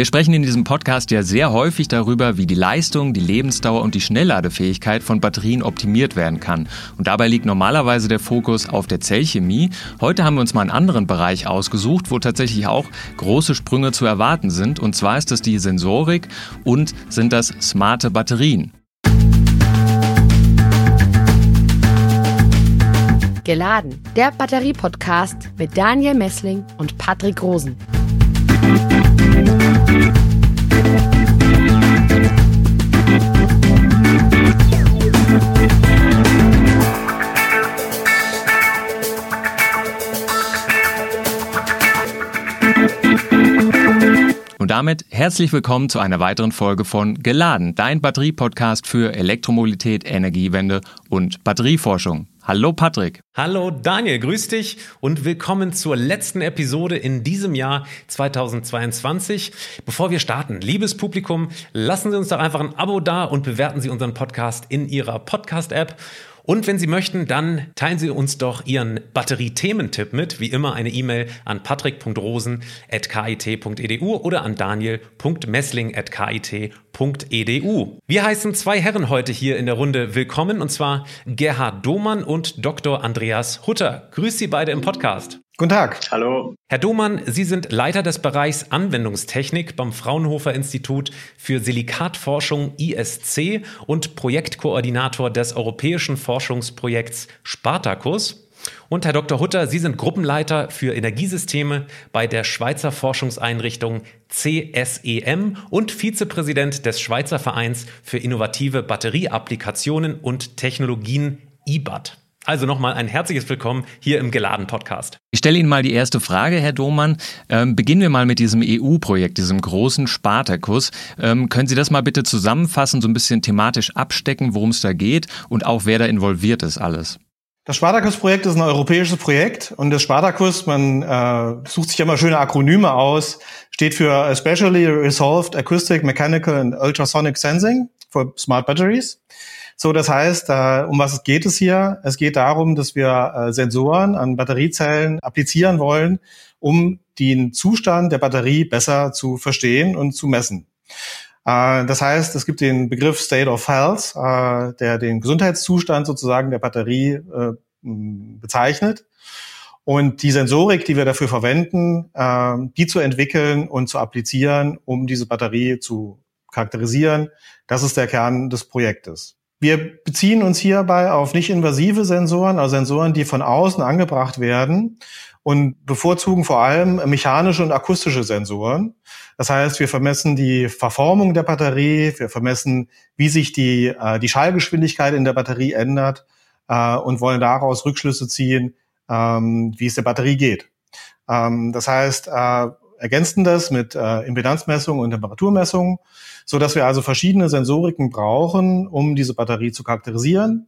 Wir sprechen in diesem Podcast ja sehr häufig darüber, wie die Leistung, die Lebensdauer und die Schnellladefähigkeit von Batterien optimiert werden kann. Und dabei liegt normalerweise der Fokus auf der Zellchemie. Heute haben wir uns mal einen anderen Bereich ausgesucht, wo tatsächlich auch große Sprünge zu erwarten sind. Und zwar ist das die Sensorik und sind das smarte Batterien. Geladen, der Batterie-Podcast mit Daniel Messling und Patrick Rosen. Und damit herzlich willkommen zu einer weiteren Folge von Geladen, dein Batterie-Podcast für Elektromobilität, Energiewende und Batterieforschung. Hallo Patrick. Hallo Daniel, grüß dich und willkommen zur letzten Episode in diesem Jahr 2022. Bevor wir starten, liebes Publikum, lassen Sie uns doch einfach ein Abo da und bewerten Sie unseren Podcast in Ihrer Podcast-App. Und wenn Sie möchten, dann teilen Sie uns doch Ihren Batterie-Thementipp mit. Wie immer eine E-Mail an patrick.rosen.kit.edu oder an daniel.messling.kit.edu. Wir heißen zwei Herren heute hier in der Runde willkommen und zwar Gerhard Domann und Dr. Andreas Hutter. Grüß Sie beide im Podcast. Guten Tag. Hallo. Herr Domann, Sie sind Leiter des Bereichs Anwendungstechnik beim Fraunhofer Institut für Silikatforschung ISC und Projektkoordinator des europäischen Forschungsprojekts Spartacus. Und Herr Dr. Hutter, Sie sind Gruppenleiter für Energiesysteme bei der Schweizer Forschungseinrichtung CSEM und Vizepräsident des Schweizer Vereins für innovative Batterieapplikationen und Technologien IBAT. Also nochmal ein herzliches Willkommen hier im Geladen Podcast. Ich stelle Ihnen mal die erste Frage, Herr Domann. Ähm, beginnen wir mal mit diesem EU-Projekt, diesem großen Spartakus. Ähm, können Sie das mal bitte zusammenfassen, so ein bisschen thematisch abstecken, worum es da geht und auch wer da involviert ist alles? Das Spartacus-Projekt ist ein europäisches Projekt und das Spartacus, man äh, sucht sich immer schöne Akronyme aus, steht für Especially Resolved Acoustic, Mechanical and Ultrasonic Sensing for Smart Batteries. So, das heißt, äh, um was geht es hier? Es geht darum, dass wir äh, Sensoren an Batteriezellen applizieren wollen, um den Zustand der Batterie besser zu verstehen und zu messen. Äh, das heißt, es gibt den Begriff State of Health, äh, der den Gesundheitszustand sozusagen der Batterie äh, bezeichnet. Und die Sensorik, die wir dafür verwenden, äh, die zu entwickeln und zu applizieren, um diese Batterie zu charakterisieren, das ist der Kern des Projektes. Wir beziehen uns hierbei auf nicht invasive Sensoren, also Sensoren, die von außen angebracht werden und bevorzugen vor allem mechanische und akustische Sensoren. Das heißt, wir vermessen die Verformung der Batterie, wir vermessen, wie sich die, äh, die Schallgeschwindigkeit in der Batterie ändert äh, und wollen daraus Rückschlüsse ziehen, ähm, wie es der Batterie geht. Ähm, das heißt, äh, ergänzen das mit äh, Impedanzmessungen und Temperaturmessungen so dass wir also verschiedene Sensoriken brauchen, um diese Batterie zu charakterisieren.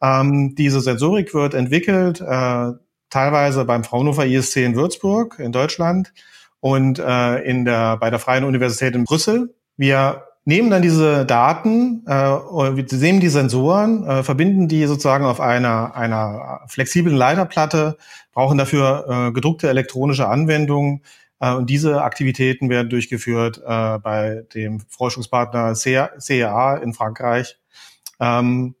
Ähm, diese Sensorik wird entwickelt äh, teilweise beim Fraunhofer ISC in Würzburg in Deutschland und äh, in der, bei der Freien Universität in Brüssel. Wir nehmen dann diese Daten, äh, wir nehmen die Sensoren, äh, verbinden die sozusagen auf einer, einer flexiblen Leiterplatte, brauchen dafür äh, gedruckte elektronische Anwendungen, und diese Aktivitäten werden durchgeführt äh, bei dem Forschungspartner CEA in Frankreich. Ähm,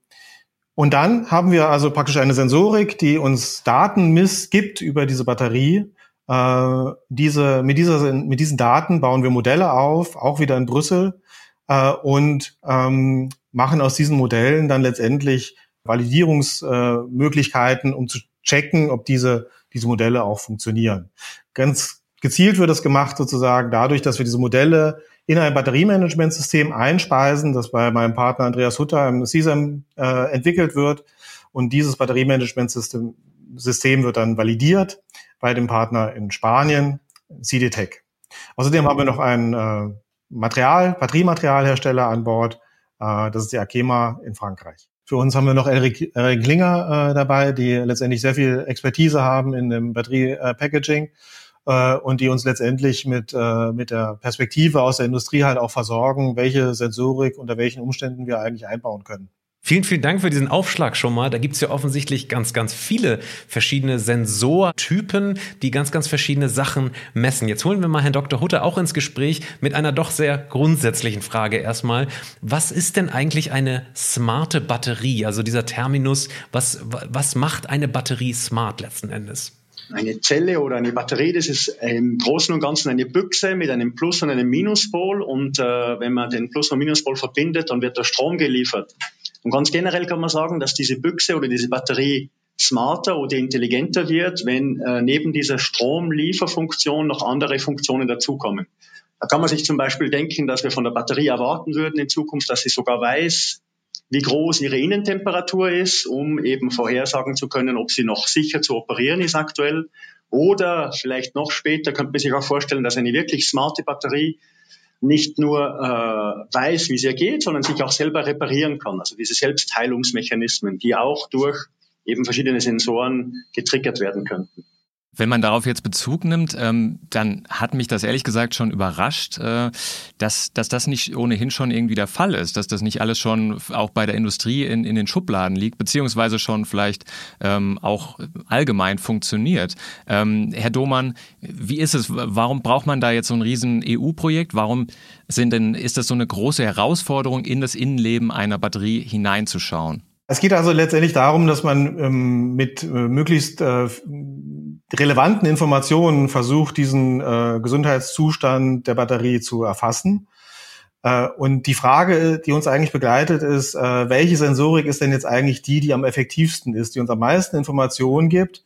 und dann haben wir also praktisch eine Sensorik, die uns Daten miss gibt über diese Batterie. Äh, diese, mit, dieser, mit diesen Daten bauen wir Modelle auf, auch wieder in Brüssel, äh, und ähm, machen aus diesen Modellen dann letztendlich Validierungsmöglichkeiten, um zu checken, ob diese, diese Modelle auch funktionieren. Ganz Gezielt wird es gemacht sozusagen dadurch, dass wir diese Modelle in ein Batteriemanagementsystem einspeisen, das bei meinem Partner Andreas Hutter im CISEM äh, entwickelt wird. Und dieses Batteriemanagementsystem System wird dann validiert bei dem Partner in Spanien, CDTech. Außerdem haben wir noch einen äh, Material, Batteriematerialhersteller an Bord. Äh, das ist die Akema in Frankreich. Für uns haben wir noch Erik, Erik Klinger äh, dabei, die letztendlich sehr viel Expertise haben in dem Batterie-Packaging. Äh, äh, und die uns letztendlich mit, äh, mit der Perspektive aus der Industrie halt auch versorgen, welche Sensorik unter welchen Umständen wir eigentlich einbauen können. Vielen, vielen Dank für diesen Aufschlag schon mal. Da gibt's ja offensichtlich ganz, ganz viele verschiedene Sensortypen, die ganz, ganz verschiedene Sachen messen. Jetzt holen wir mal Herrn Dr. Hutter auch ins Gespräch mit einer doch sehr grundsätzlichen Frage erstmal. Was ist denn eigentlich eine smarte Batterie? Also dieser Terminus, was, was macht eine Batterie smart letzten Endes? Eine Zelle oder eine Batterie, das ist im Großen und Ganzen eine Büchse mit einem Plus- und einem Minuspol. Und äh, wenn man den Plus- und Minuspol verbindet, dann wird der Strom geliefert. Und ganz generell kann man sagen, dass diese Büchse oder diese Batterie smarter oder intelligenter wird, wenn äh, neben dieser Stromlieferfunktion noch andere Funktionen dazukommen. Da kann man sich zum Beispiel denken, dass wir von der Batterie erwarten würden in Zukunft, dass sie sogar weiß, wie groß ihre Innentemperatur ist, um eben vorhersagen zu können, ob sie noch sicher zu operieren ist aktuell. Oder vielleicht noch später könnte man sich auch vorstellen, dass eine wirklich smarte Batterie nicht nur äh, weiß, wie es ihr geht, sondern sich auch selber reparieren kann. Also diese Selbstheilungsmechanismen, die auch durch eben verschiedene Sensoren getriggert werden könnten. Wenn man darauf jetzt Bezug nimmt, ähm, dann hat mich das ehrlich gesagt schon überrascht, äh, dass, dass das nicht ohnehin schon irgendwie der Fall ist, dass das nicht alles schon auch bei der Industrie in, in den Schubladen liegt, beziehungsweise schon vielleicht ähm, auch allgemein funktioniert. Ähm, Herr Domann, wie ist es? Warum braucht man da jetzt so ein riesen EU-Projekt? Warum sind denn, ist das so eine große Herausforderung, in das Innenleben einer Batterie hineinzuschauen? Es geht also letztendlich darum, dass man ähm, mit äh, möglichst äh, relevanten Informationen versucht, diesen äh, Gesundheitszustand der Batterie zu erfassen. Äh, und die Frage, die uns eigentlich begleitet, ist, äh, welche Sensorik ist denn jetzt eigentlich die, die am effektivsten ist, die uns am meisten Informationen gibt?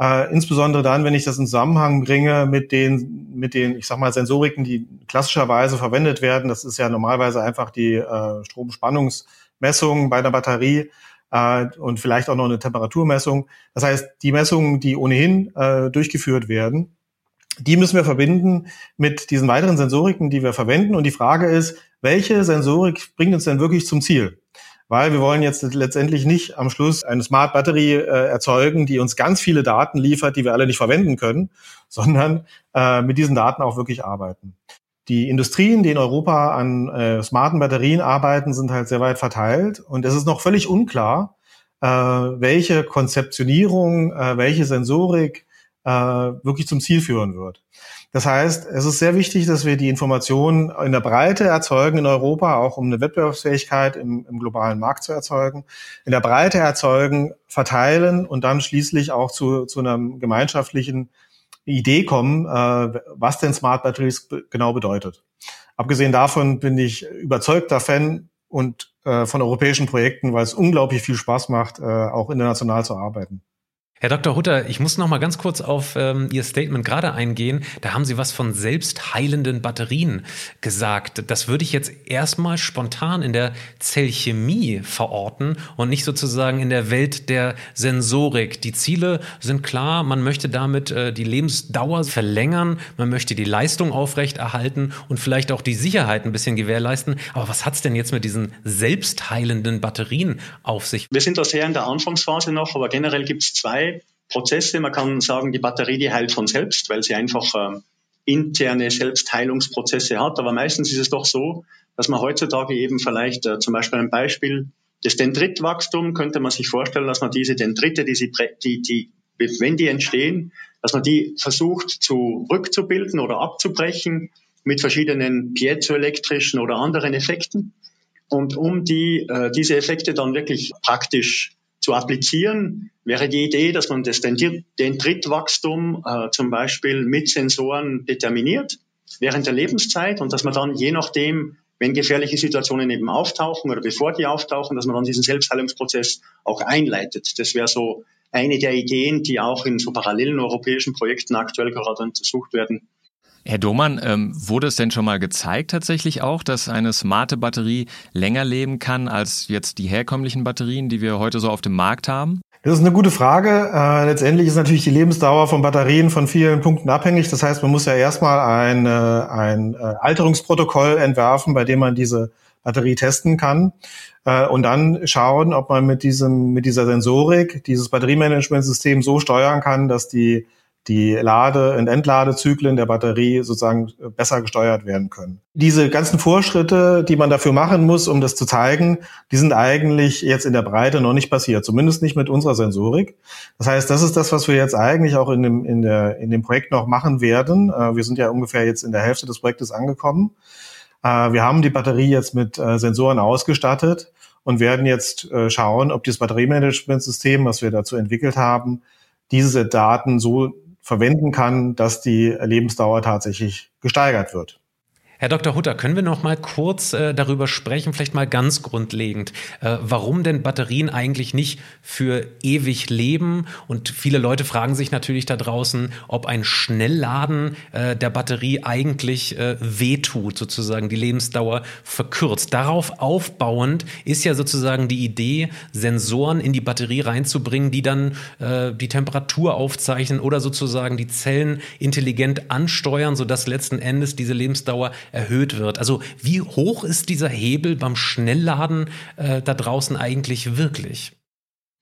Äh, insbesondere dann, wenn ich das in Zusammenhang bringe mit den, mit den, ich sag mal, Sensoriken, die klassischerweise verwendet werden. Das ist ja normalerweise einfach die äh, Stromspannungs- Messungen bei der Batterie äh, und vielleicht auch noch eine Temperaturmessung. Das heißt, die Messungen, die ohnehin äh, durchgeführt werden, die müssen wir verbinden mit diesen weiteren Sensoriken, die wir verwenden. Und die Frage ist, welche Sensorik bringt uns denn wirklich zum Ziel? Weil wir wollen jetzt letztendlich nicht am Schluss eine Smart Batterie äh, erzeugen, die uns ganz viele Daten liefert, die wir alle nicht verwenden können, sondern äh, mit diesen Daten auch wirklich arbeiten. Die Industrien, die in Europa an äh, smarten Batterien arbeiten, sind halt sehr weit verteilt. Und es ist noch völlig unklar, äh, welche Konzeptionierung, äh, welche Sensorik äh, wirklich zum Ziel führen wird. Das heißt, es ist sehr wichtig, dass wir die Informationen in der Breite erzeugen in Europa, auch um eine Wettbewerbsfähigkeit im, im, globalen Markt zu erzeugen, in der Breite erzeugen, verteilen und dann schließlich auch zu, zu einem gemeinschaftlichen Idee kommen, äh, was denn Smart Batteries genau bedeutet. Abgesehen davon bin ich überzeugter Fan und äh, von europäischen Projekten, weil es unglaublich viel Spaß macht, äh, auch international zu arbeiten. Herr Dr. Hutter, ich muss noch mal ganz kurz auf ähm, Ihr Statement gerade eingehen. Da haben Sie was von selbstheilenden Batterien gesagt. Das würde ich jetzt erstmal spontan in der Zellchemie verorten und nicht sozusagen in der Welt der Sensorik. Die Ziele sind klar. Man möchte damit äh, die Lebensdauer verlängern. Man möchte die Leistung aufrechterhalten und vielleicht auch die Sicherheit ein bisschen gewährleisten. Aber was hat's denn jetzt mit diesen selbstheilenden Batterien auf sich? Wir sind da sehr in der Anfangsphase noch, aber generell gibt es zwei Prozesse. Man kann sagen, die Batterie, die heilt von selbst, weil sie einfach äh, interne Selbstheilungsprozesse hat. Aber meistens ist es doch so, dass man heutzutage eben vielleicht äh, zum Beispiel ein Beispiel des Dendritwachstum könnte man sich vorstellen, dass man diese Dendrite, die, sie, die, die, wenn die entstehen, dass man die versucht zurückzubilden oder abzubrechen mit verschiedenen piezoelektrischen oder anderen Effekten. Und um die, äh, diese Effekte dann wirklich praktisch zu applizieren, wäre die Idee, dass man das Dendritwachstum äh, zum Beispiel mit Sensoren determiniert während der Lebenszeit und dass man dann je nachdem, wenn gefährliche Situationen eben auftauchen oder bevor die auftauchen, dass man dann diesen Selbstheilungsprozess auch einleitet. Das wäre so eine der Ideen, die auch in so parallelen europäischen Projekten aktuell gerade untersucht werden, Herr Domann, ähm, wurde es denn schon mal gezeigt tatsächlich auch, dass eine smarte Batterie länger leben kann als jetzt die herkömmlichen Batterien, die wir heute so auf dem Markt haben? Das ist eine gute Frage. Äh, letztendlich ist natürlich die Lebensdauer von Batterien von vielen Punkten abhängig. Das heißt, man muss ja erstmal ein, äh, ein äh, Alterungsprotokoll entwerfen, bei dem man diese Batterie testen kann äh, und dann schauen, ob man mit diesem mit dieser Sensorik dieses Batteriemanagementsystem so steuern kann, dass die die Lade- und Entladezyklen der Batterie sozusagen besser gesteuert werden können. Diese ganzen Vorschritte, die man dafür machen muss, um das zu zeigen, die sind eigentlich jetzt in der Breite noch nicht passiert, zumindest nicht mit unserer Sensorik. Das heißt, das ist das, was wir jetzt eigentlich auch in dem, in der, in dem Projekt noch machen werden. Äh, wir sind ja ungefähr jetzt in der Hälfte des Projektes angekommen. Äh, wir haben die Batterie jetzt mit äh, Sensoren ausgestattet und werden jetzt schauen, ob das Batteriemanagementsystem, was wir dazu entwickelt haben, diese Daten so verwenden kann, dass die Lebensdauer tatsächlich gesteigert wird. Herr Dr. Hutter, können wir noch mal kurz äh, darüber sprechen, vielleicht mal ganz grundlegend, äh, warum denn Batterien eigentlich nicht für ewig leben? Und viele Leute fragen sich natürlich da draußen, ob ein Schnellladen äh, der Batterie eigentlich äh, wehtut, sozusagen die Lebensdauer verkürzt. Darauf aufbauend ist ja sozusagen die Idee, Sensoren in die Batterie reinzubringen, die dann äh, die Temperatur aufzeichnen oder sozusagen die Zellen intelligent ansteuern, sodass letzten Endes diese Lebensdauer erhöht wird. Also wie hoch ist dieser Hebel beim Schnellladen äh, da draußen eigentlich wirklich?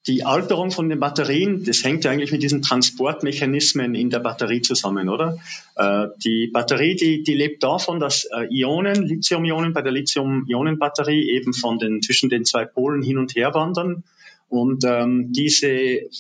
Die Alterung von den Batterien, das hängt ja eigentlich mit diesen Transportmechanismen in der Batterie zusammen, oder? Äh, die Batterie, die, die lebt davon, dass äh, Ionen, Lithium-Ionen bei der Lithium-Ionen-Batterie eben von den, zwischen den zwei Polen hin und her wandern. Und ähm, diese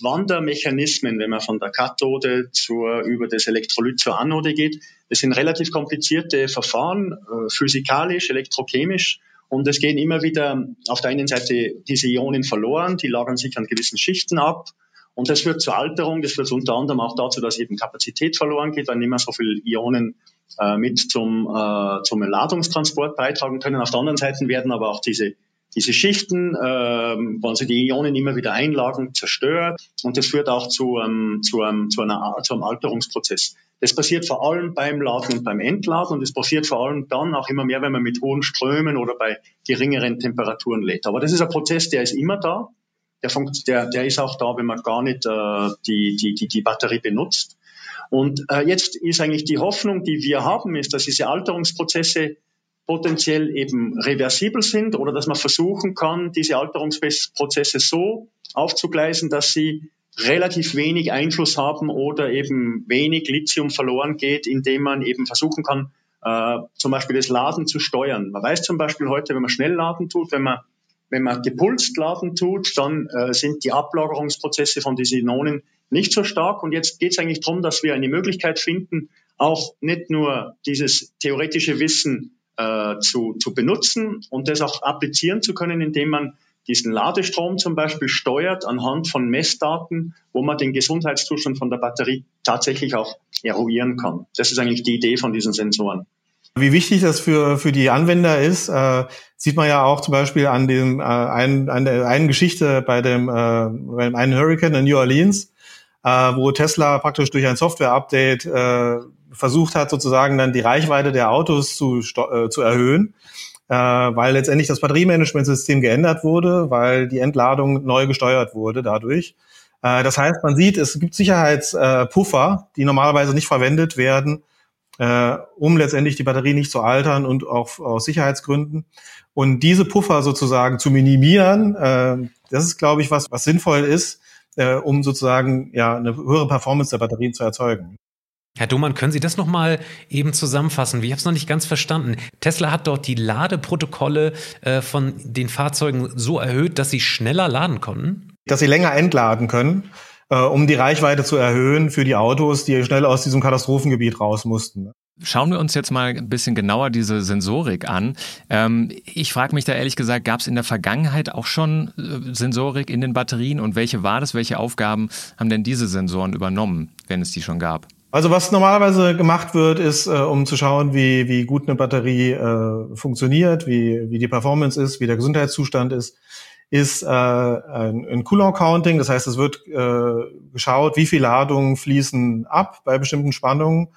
Wandermechanismen, wenn man von der Kathode zur, über das Elektrolyt zur Anode geht, das sind relativ komplizierte Verfahren, äh, physikalisch, elektrochemisch. Und es gehen immer wieder auf der einen Seite diese Ionen verloren, die lagern sich an gewissen Schichten ab. Und das führt zur Alterung, das führt unter anderem auch dazu, dass eben Kapazität verloren geht, weil nicht mehr so viele Ionen äh, mit zum, äh, zum Ladungstransport beitragen können. Auf der anderen Seite werden aber auch diese diese Schichten, ähm, wenn sie die Ionen immer wieder einlagen, zerstört und das führt auch zu, ähm, zu, einem, zu, einer, zu einem Alterungsprozess. Das passiert vor allem beim Laden und beim Entladen und es passiert vor allem dann auch immer mehr, wenn man mit hohen Strömen oder bei geringeren Temperaturen lädt. Aber das ist ein Prozess, der ist immer da. Der, funkt, der, der ist auch da, wenn man gar nicht äh, die, die, die, die Batterie benutzt. Und äh, jetzt ist eigentlich die Hoffnung, die wir haben, ist, dass diese Alterungsprozesse potenziell eben reversibel sind oder dass man versuchen kann, diese Alterungsprozesse so aufzugleisen, dass sie relativ wenig Einfluss haben oder eben wenig Lithium verloren geht, indem man eben versuchen kann, äh, zum Beispiel das Laden zu steuern. Man weiß zum Beispiel heute, wenn man schnell laden tut, wenn man wenn man gepulst laden tut, dann äh, sind die Ablagerungsprozesse von diesen Ionen nicht so stark. Und jetzt geht es eigentlich darum, dass wir eine Möglichkeit finden, auch nicht nur dieses theoretische Wissen äh, zu, zu benutzen und das auch applizieren zu können, indem man diesen Ladestrom zum Beispiel steuert anhand von Messdaten, wo man den Gesundheitszustand von der Batterie tatsächlich auch eruieren kann. Das ist eigentlich die Idee von diesen Sensoren. Wie wichtig das für, für die Anwender ist, äh, sieht man ja auch zum Beispiel an dem äh, einen, an der einen Geschichte bei dem, äh, bei dem einen Hurricane in New Orleans, äh, wo Tesla praktisch durch ein Software-Update äh, versucht hat, sozusagen dann die Reichweite der Autos zu, äh, zu erhöhen, äh, weil letztendlich das Batteriemanagementsystem geändert wurde, weil die Entladung neu gesteuert wurde dadurch. Äh, das heißt, man sieht, es gibt Sicherheitspuffer, die normalerweise nicht verwendet werden, äh, um letztendlich die Batterie nicht zu altern und auch aus Sicherheitsgründen. Und diese Puffer sozusagen zu minimieren, äh, das ist, glaube ich, was, was sinnvoll ist, äh, um sozusagen ja eine höhere Performance der Batterien zu erzeugen. Herr Dumann, können Sie das nochmal eben zusammenfassen? Ich habe es noch nicht ganz verstanden. Tesla hat dort die Ladeprotokolle äh, von den Fahrzeugen so erhöht, dass sie schneller laden konnten? Dass sie länger entladen können, äh, um die Reichweite zu erhöhen für die Autos, die schnell aus diesem Katastrophengebiet raus mussten. Schauen wir uns jetzt mal ein bisschen genauer diese Sensorik an. Ähm, ich frage mich da ehrlich gesagt, gab es in der Vergangenheit auch schon äh, Sensorik in den Batterien und welche war das? Welche Aufgaben haben denn diese Sensoren übernommen, wenn es die schon gab? Also was normalerweise gemacht wird, ist, äh, um zu schauen, wie, wie gut eine Batterie äh, funktioniert, wie, wie die Performance ist, wie der Gesundheitszustand ist, ist äh, ein, ein Coulomb-Counting. Das heißt, es wird äh, geschaut, wie viel Ladungen fließen ab bei bestimmten Spannungen,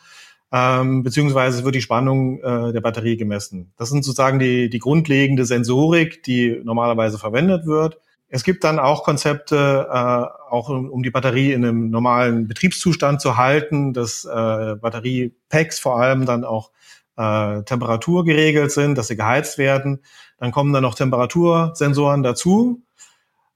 ähm, beziehungsweise wird die Spannung äh, der Batterie gemessen. Das sind sozusagen die, die grundlegende Sensorik, die normalerweise verwendet wird. Es gibt dann auch Konzepte, äh, auch um, um, die Batterie in einem normalen Betriebszustand zu halten, dass äh, Batteriepacks vor allem dann auch äh, Temperatur geregelt sind, dass sie geheizt werden. Dann kommen dann noch Temperatursensoren dazu.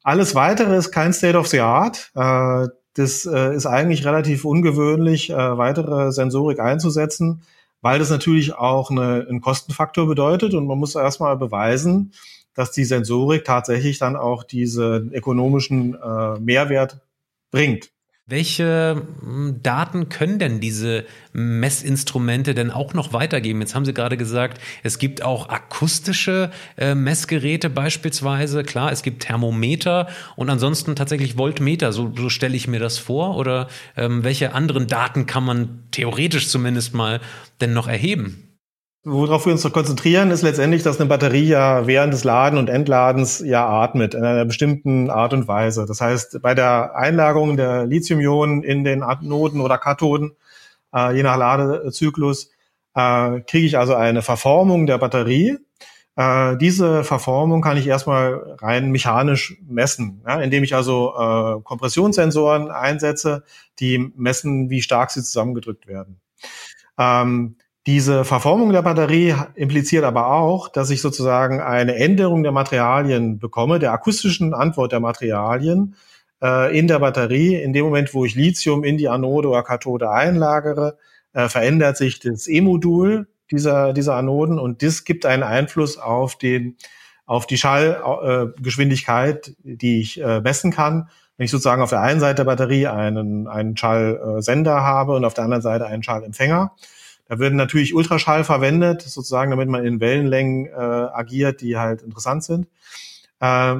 Alles weitere ist kein State of the Art. Äh, das äh, ist eigentlich relativ ungewöhnlich, äh, weitere Sensorik einzusetzen, weil das natürlich auch eine, einen Kostenfaktor bedeutet und man muss erstmal beweisen, dass die Sensorik tatsächlich dann auch diesen ökonomischen äh, Mehrwert bringt. Welche hm, Daten können denn diese Messinstrumente denn auch noch weitergeben? Jetzt haben Sie gerade gesagt, es gibt auch akustische äh, Messgeräte beispielsweise. Klar, es gibt Thermometer und ansonsten tatsächlich Voltmeter. So, so stelle ich mir das vor. Oder ähm, welche anderen Daten kann man theoretisch zumindest mal denn noch erheben? Worauf wir uns noch konzentrieren, ist letztendlich, dass eine Batterie ja während des Laden und Entladens ja atmet in einer bestimmten Art und Weise. Das heißt, bei der Einlagerung der Lithium-Ionen in den Anoden oder Kathoden, äh, je nach Ladezyklus, äh, kriege ich also eine Verformung der Batterie. Äh, diese Verformung kann ich erstmal rein mechanisch messen, ja, indem ich also äh, Kompressionssensoren einsetze, die messen, wie stark sie zusammengedrückt werden. Ähm, diese Verformung der Batterie impliziert aber auch, dass ich sozusagen eine Änderung der Materialien bekomme, der akustischen Antwort der Materialien äh, in der Batterie. In dem Moment, wo ich Lithium in die Anode oder Kathode einlagere, äh, verändert sich das E-Modul dieser, dieser Anoden und das gibt einen Einfluss auf den auf die Schallgeschwindigkeit, äh, die ich äh, messen kann. Wenn ich sozusagen auf der einen Seite der Batterie einen, einen Schallsender habe und auf der anderen Seite einen Schallempfänger, da werden natürlich Ultraschall verwendet, sozusagen, damit man in Wellenlängen äh, agiert, die halt interessant sind. Äh,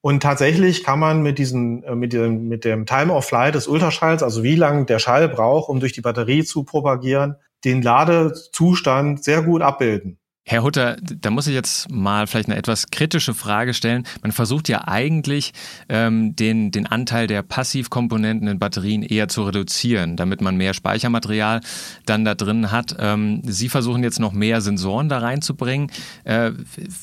und tatsächlich kann man mit äh, mit dem, mit dem Time of Flight des Ultraschalls, also wie lang der Schall braucht, um durch die Batterie zu propagieren, den Ladezustand sehr gut abbilden. Herr Hutter, da muss ich jetzt mal vielleicht eine etwas kritische Frage stellen. Man versucht ja eigentlich, ähm, den, den Anteil der Passivkomponenten in Batterien eher zu reduzieren, damit man mehr Speichermaterial dann da drin hat. Ähm, Sie versuchen jetzt noch mehr Sensoren da reinzubringen. Äh,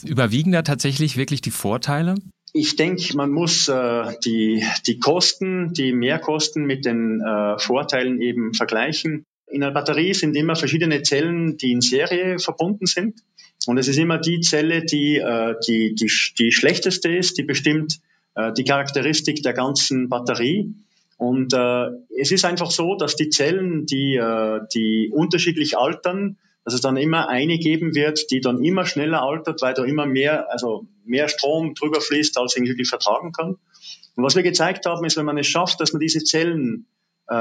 überwiegen da tatsächlich wirklich die Vorteile? Ich denke, man muss äh, die, die Kosten, die Mehrkosten mit den äh, Vorteilen eben vergleichen. In einer Batterie sind immer verschiedene Zellen, die in Serie verbunden sind. Und es ist immer die Zelle, die, äh, die, die, die schlechteste ist, die bestimmt äh, die Charakteristik der ganzen Batterie. Und äh, es ist einfach so, dass die Zellen, die, äh, die unterschiedlich altern, dass es dann immer eine geben wird, die dann immer schneller altert, weil da immer mehr, also mehr Strom drüber fließt, als sie wirklich vertragen kann. Und was wir gezeigt haben, ist, wenn man es schafft, dass man diese Zellen äh,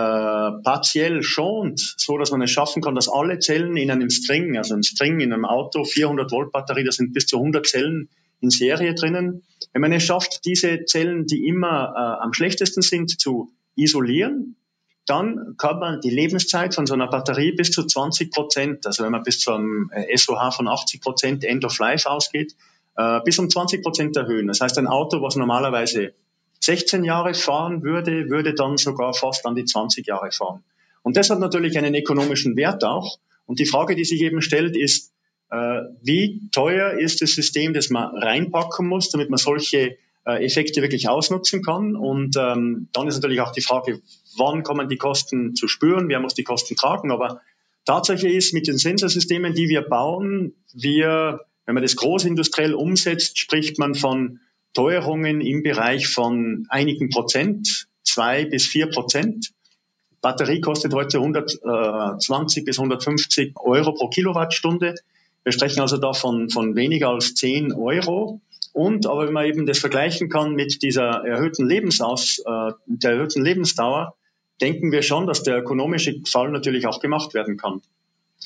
partiell schont, so dass man es schaffen kann, dass alle Zellen in einem String, also ein String in einem Auto, 400 Volt Batterie, da sind bis zu 100 Zellen in Serie drinnen. Wenn man es schafft, diese Zellen, die immer äh, am schlechtesten sind, zu isolieren, dann kann man die Lebenszeit von so einer Batterie bis zu 20 Prozent, also wenn man bis zu einem SOH von 80 Prozent End of Life ausgeht, äh, bis um 20 Prozent erhöhen. Das heißt, ein Auto, was normalerweise 16 Jahre fahren würde, würde dann sogar fast an die 20 Jahre fahren. Und das hat natürlich einen ökonomischen Wert auch. Und die Frage, die sich eben stellt, ist, äh, wie teuer ist das System, das man reinpacken muss, damit man solche äh, Effekte wirklich ausnutzen kann. Und ähm, dann ist natürlich auch die Frage, wann kommen die Kosten zu spüren, wer muss die Kosten tragen. Aber Tatsache ist, mit den Sensorsystemen, die wir bauen, wir, wenn man das großindustriell umsetzt, spricht man von Teuerungen im Bereich von einigen Prozent, zwei bis vier Prozent. Batterie kostet heute 120 bis 150 Euro pro Kilowattstunde. Wir sprechen also da von, von weniger als 10 Euro. Und aber wenn man eben das vergleichen kann mit dieser erhöhten Lebensaus, äh, der erhöhten Lebensdauer, denken wir schon, dass der ökonomische Fall natürlich auch gemacht werden kann.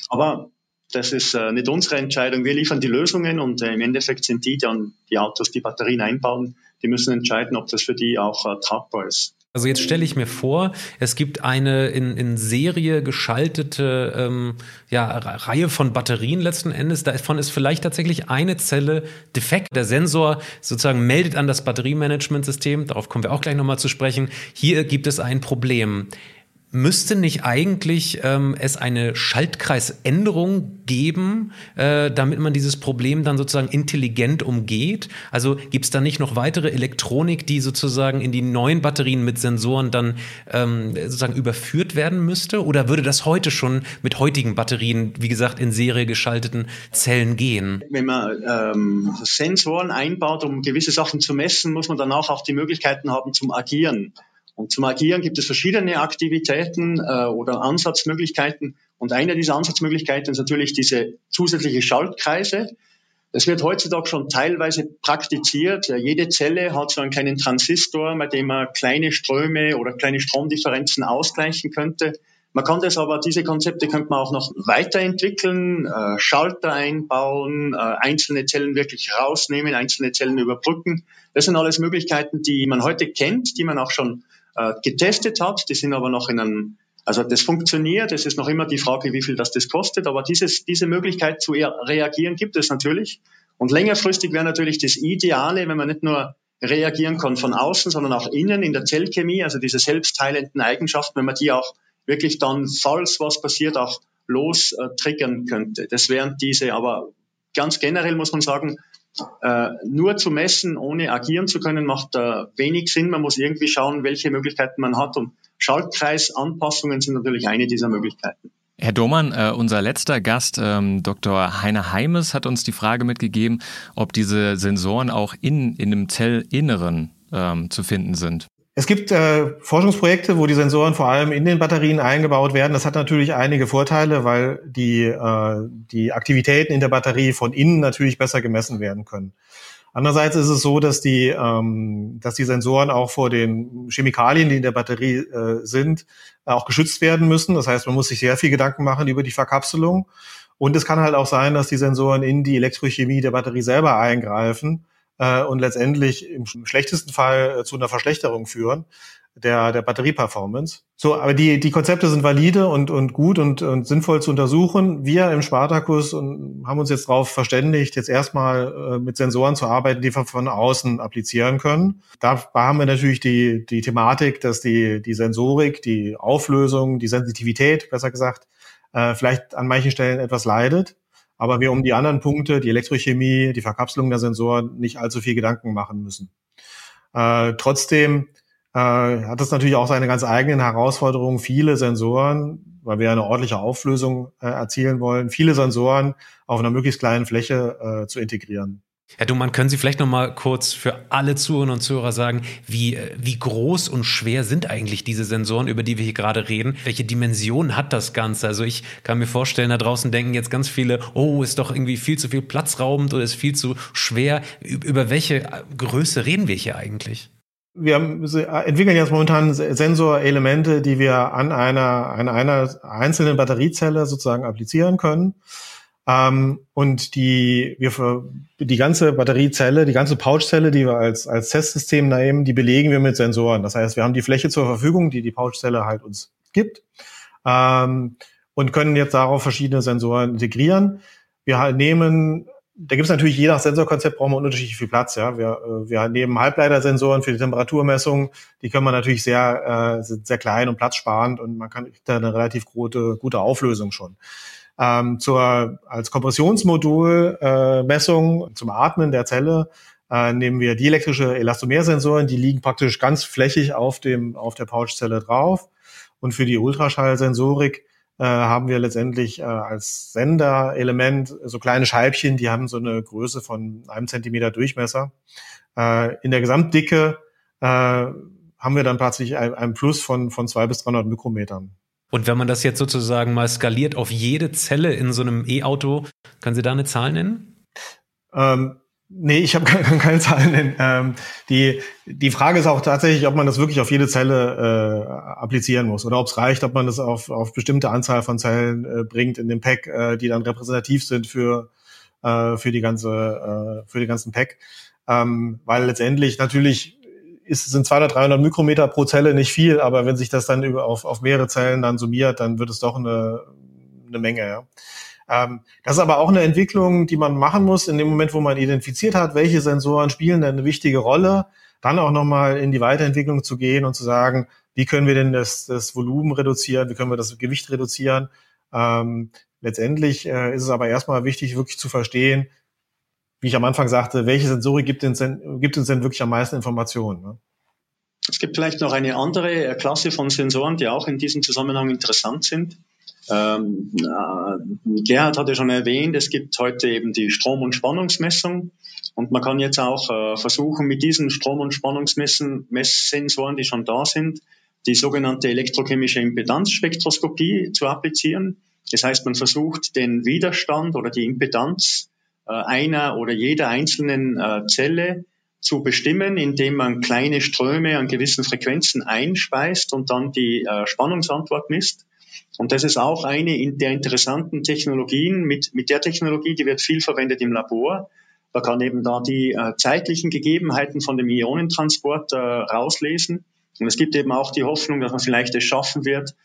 Aber das ist äh, nicht unsere Entscheidung. Wir liefern die Lösungen und äh, im Endeffekt sind die dann die Autos, die Batterien einbauen, die müssen entscheiden, ob das für die auch äh, tragbar ist. Also jetzt stelle ich mir vor, es gibt eine in, in Serie geschaltete ähm, ja, Reihe von Batterien letzten Endes. Davon ist vielleicht tatsächlich eine Zelle defekt. Der Sensor sozusagen meldet an das Batteriemanagementsystem. Darauf kommen wir auch gleich nochmal zu sprechen. Hier gibt es ein Problem müsste nicht eigentlich ähm, es eine Schaltkreisänderung geben, äh, damit man dieses Problem dann sozusagen intelligent umgeht? Also gibt es da nicht noch weitere Elektronik, die sozusagen in die neuen Batterien mit Sensoren dann ähm, sozusagen überführt werden müsste? Oder würde das heute schon mit heutigen Batterien, wie gesagt, in Serie geschalteten Zellen gehen? Wenn man ähm, Sensoren einbaut, um gewisse Sachen zu messen, muss man danach auch die Möglichkeiten haben zum Agieren. Und zum Agieren gibt es verschiedene Aktivitäten äh, oder Ansatzmöglichkeiten. Und eine dieser Ansatzmöglichkeiten ist natürlich diese zusätzliche Schaltkreise. Das wird heutzutage schon teilweise praktiziert. Jede Zelle hat so einen kleinen Transistor, mit dem man kleine Ströme oder kleine Stromdifferenzen ausgleichen könnte. Man kann das aber, diese Konzepte könnte man auch noch weiterentwickeln, äh, Schalter einbauen, äh, einzelne Zellen wirklich rausnehmen, einzelne Zellen überbrücken. Das sind alles Möglichkeiten, die man heute kennt, die man auch schon äh, getestet hat. Die sind aber noch in einem, also das funktioniert. Es ist noch immer die Frage, wie viel das das kostet. Aber dieses, diese Möglichkeit zu reagieren gibt es natürlich. Und längerfristig wäre natürlich das Ideale, wenn man nicht nur reagieren kann von außen, sondern auch innen in der Zellchemie, also diese selbstheilenden Eigenschaften, wenn man die auch wirklich dann, falls was passiert, auch los äh, triggern könnte. Das wären diese, aber ganz generell muss man sagen, äh, nur zu messen, ohne agieren zu können, macht äh, wenig Sinn. Man muss irgendwie schauen, welche Möglichkeiten man hat. Und Schaltkreisanpassungen sind natürlich eine dieser Möglichkeiten. Herr Domann, äh, unser letzter Gast, ähm, Dr. Heiner Heimes, hat uns die Frage mitgegeben, ob diese Sensoren auch in, in dem Zellinneren ähm, zu finden sind. Es gibt äh, Forschungsprojekte, wo die Sensoren vor allem in den Batterien eingebaut werden. Das hat natürlich einige Vorteile, weil die, äh, die Aktivitäten in der Batterie von innen natürlich besser gemessen werden können. Andererseits ist es so, dass die, ähm, dass die Sensoren auch vor den Chemikalien, die in der Batterie äh, sind, auch geschützt werden müssen. Das heißt, man muss sich sehr viel Gedanken machen über die Verkapselung. Und es kann halt auch sein, dass die Sensoren in die Elektrochemie der Batterie selber eingreifen äh, und letztendlich im schlechtesten Fall äh, zu einer Verschlechterung führen der, der Batterieperformance. So, aber die, die Konzepte sind valide und, und gut und, und sinnvoll zu untersuchen. Wir im Spartakus und haben uns jetzt darauf verständigt, jetzt erstmal äh, mit Sensoren zu arbeiten, die wir von außen applizieren können. Da haben wir natürlich die, die Thematik, dass die, die Sensorik, die Auflösung, die Sensitivität, besser gesagt, äh, vielleicht an manchen Stellen etwas leidet aber wir um die anderen Punkte, die Elektrochemie, die Verkapselung der Sensoren, nicht allzu viel Gedanken machen müssen. Äh, trotzdem äh, hat es natürlich auch seine ganz eigenen Herausforderungen, viele Sensoren, weil wir eine ordentliche Auflösung äh, erzielen wollen, viele Sensoren auf einer möglichst kleinen Fläche äh, zu integrieren. Herr Dumann, können Sie vielleicht noch mal kurz für alle Zuhörerinnen und Zuhörer sagen, wie, wie groß und schwer sind eigentlich diese Sensoren, über die wir hier gerade reden? Welche Dimension hat das Ganze? Also ich kann mir vorstellen, da draußen denken jetzt ganz viele, oh, ist doch irgendwie viel zu viel platzraubend oder ist viel zu schwer. Über welche Größe reden wir hier eigentlich? Wir entwickeln jetzt momentan Sensorelemente, die wir an einer, an einer einzelnen Batteriezelle sozusagen applizieren können. Ähm, und die, wir die ganze Batteriezelle, die ganze Pouchzelle, die wir als, als Testsystem nehmen, die belegen wir mit Sensoren. Das heißt, wir haben die Fläche zur Verfügung, die die Pouchzelle halt uns gibt, ähm, und können jetzt darauf verschiedene Sensoren integrieren. Wir halt nehmen, da gibt es natürlich je nach Sensorkonzept brauchen wir unterschiedlich viel Platz. Ja, wir, äh, wir nehmen Halbleitersensoren für die Temperaturmessung. Die können wir natürlich sehr, äh, sehr klein und platzsparend und man kann da eine relativ gute, gute Auflösung schon ähm, zur, als Kompressionsmodul äh, Messung zum Atmen der Zelle äh, nehmen wir dielektrische Elastomersensoren, die liegen praktisch ganz flächig auf dem auf der Pouchzelle drauf. Und für die Ultraschallsensorik äh, haben wir letztendlich äh, als Senderelement so kleine Scheibchen, die haben so eine Größe von einem Zentimeter Durchmesser. Äh, in der Gesamtdicke äh, haben wir dann plötzlich ein, Plus von, von zwei bis 300 Mikrometern. Und wenn man das jetzt sozusagen mal skaliert auf jede Zelle in so einem E-Auto, können Sie da eine Zahl nennen? Ähm, nee, ich habe keine, keine Zahlen nennen. Ähm, die, die Frage ist auch tatsächlich, ob man das wirklich auf jede Zelle äh, applizieren muss oder ob es reicht, ob man das auf, auf bestimmte Anzahl von Zellen äh, bringt in dem Pack, äh, die dann repräsentativ sind für, äh, für, die ganze, äh, für die ganzen Pack. Ähm, weil letztendlich natürlich ist, sind 200, 300 Mikrometer pro Zelle nicht viel, aber wenn sich das dann über, auf, auf mehrere Zellen dann summiert, dann wird es doch eine, eine Menge. Ja. Ähm, das ist aber auch eine Entwicklung, die man machen muss in dem Moment, wo man identifiziert hat, welche Sensoren spielen denn eine wichtige Rolle, dann auch nochmal in die Weiterentwicklung zu gehen und zu sagen, wie können wir denn das, das Volumen reduzieren, wie können wir das Gewicht reduzieren. Ähm, letztendlich äh, ist es aber erstmal wichtig, wirklich zu verstehen, wie ich am Anfang sagte, welche Sensorik gibt uns denn, gibt uns denn wirklich am meisten Informationen? Ne? Es gibt vielleicht noch eine andere äh, Klasse von Sensoren, die auch in diesem Zusammenhang interessant sind. Ähm, äh, Gerhard hatte schon erwähnt, es gibt heute eben die Strom- und Spannungsmessung. Und man kann jetzt auch äh, versuchen, mit diesen Strom- und Spannungsmesssensoren, die schon da sind, die sogenannte elektrochemische Impedanzspektroskopie zu applizieren. Das heißt, man versucht, den Widerstand oder die Impedanz einer oder jeder einzelnen äh, Zelle zu bestimmen, indem man kleine Ströme an gewissen Frequenzen einspeist und dann die äh, Spannungsantwort misst. Und das ist auch eine der interessanten Technologien. Mit, mit der Technologie, die wird viel verwendet im Labor. Man kann eben da die äh, zeitlichen Gegebenheiten von dem Ionentransport äh, rauslesen. Und es gibt eben auch die Hoffnung, dass man vielleicht es schaffen wird,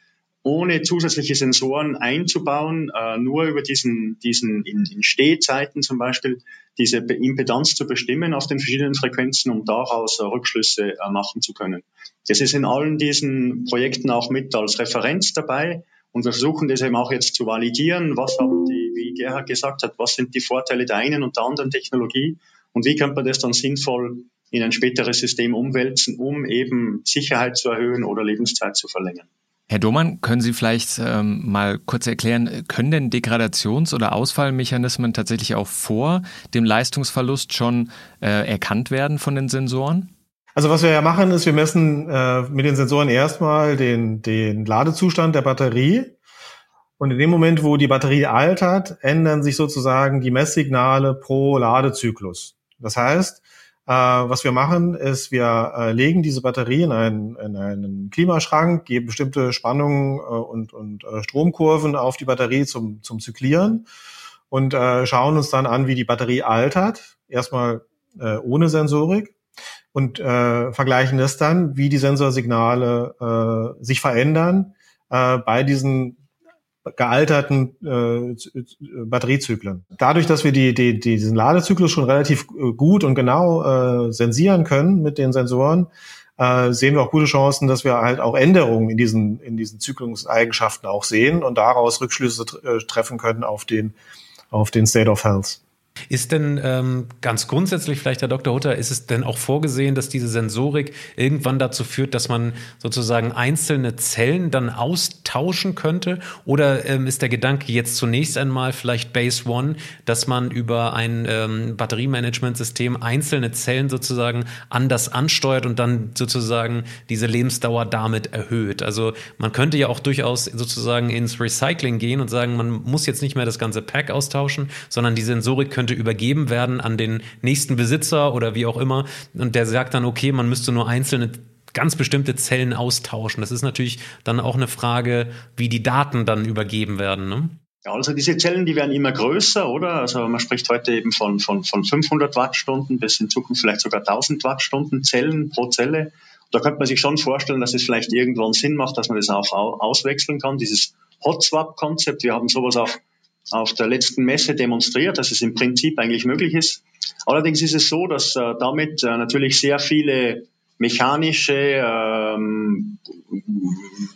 ohne zusätzliche Sensoren einzubauen, äh, nur über diesen, diesen in, in Stehzeiten zum Beispiel, diese Impedanz zu bestimmen auf den verschiedenen Frequenzen, um daraus äh, Rückschlüsse äh, machen zu können. Das ist in allen diesen Projekten auch mit als Referenz dabei und wir versuchen das eben auch jetzt zu validieren. Was haben die, wie Gerhard gesagt hat, was sind die Vorteile der einen und der anderen Technologie und wie könnte man das dann sinnvoll in ein späteres System umwälzen, um eben Sicherheit zu erhöhen oder Lebenszeit zu verlängern. Herr Domann, können Sie vielleicht ähm, mal kurz erklären, können denn Degradations- oder Ausfallmechanismen tatsächlich auch vor dem Leistungsverlust schon äh, erkannt werden von den Sensoren? Also was wir ja machen, ist, wir messen äh, mit den Sensoren erstmal den, den Ladezustand der Batterie. Und in dem Moment, wo die Batterie altert, ändern sich sozusagen die Messsignale pro Ladezyklus. Das heißt, äh, was wir machen, ist, wir äh, legen diese Batterie in einen, in einen Klimaschrank, geben bestimmte Spannungen äh, und, und äh, Stromkurven auf die Batterie zum, zum Zyklieren und äh, schauen uns dann an, wie die Batterie altert. Erstmal äh, ohne Sensorik und vergleichen das dann, wie die Sensorsignale sich verändern bei diesen gealterten äh, Batteriezyklen. Dadurch, dass wir die, die, diesen Ladezyklus schon relativ äh, gut und genau äh, sensieren können mit den Sensoren, äh, sehen wir auch gute Chancen, dass wir halt auch Änderungen in diesen, in diesen Zyklungseigenschaften auch sehen und daraus Rückschlüsse äh, treffen können auf den, auf den State of Health. Ist denn ähm, ganz grundsätzlich, vielleicht Herr Dr. Hutter, ist es denn auch vorgesehen, dass diese Sensorik irgendwann dazu führt, dass man sozusagen einzelne Zellen dann austauschen könnte? Oder ähm, ist der Gedanke jetzt zunächst einmal vielleicht Base One, dass man über ein ähm, Batteriemanagementsystem einzelne Zellen sozusagen anders ansteuert und dann sozusagen diese Lebensdauer damit erhöht? Also man könnte ja auch durchaus sozusagen ins Recycling gehen und sagen, man muss jetzt nicht mehr das ganze Pack austauschen, sondern die Sensorik könnte übergeben werden an den nächsten Besitzer oder wie auch immer. Und der sagt dann, okay, man müsste nur einzelne ganz bestimmte Zellen austauschen. Das ist natürlich dann auch eine Frage, wie die Daten dann übergeben werden. Ne? Also diese Zellen, die werden immer größer, oder? Also man spricht heute eben von, von, von 500 Wattstunden bis in Zukunft vielleicht sogar 1000 Wattstunden Zellen pro Zelle. Da könnte man sich schon vorstellen, dass es vielleicht irgendwann Sinn macht, dass man das auch auswechseln kann. Dieses Hot-Swap-Konzept, wir haben sowas auch auf der letzten Messe demonstriert, dass es im Prinzip eigentlich möglich ist. Allerdings ist es so, dass äh, damit äh, natürlich sehr viele mechanische ähm,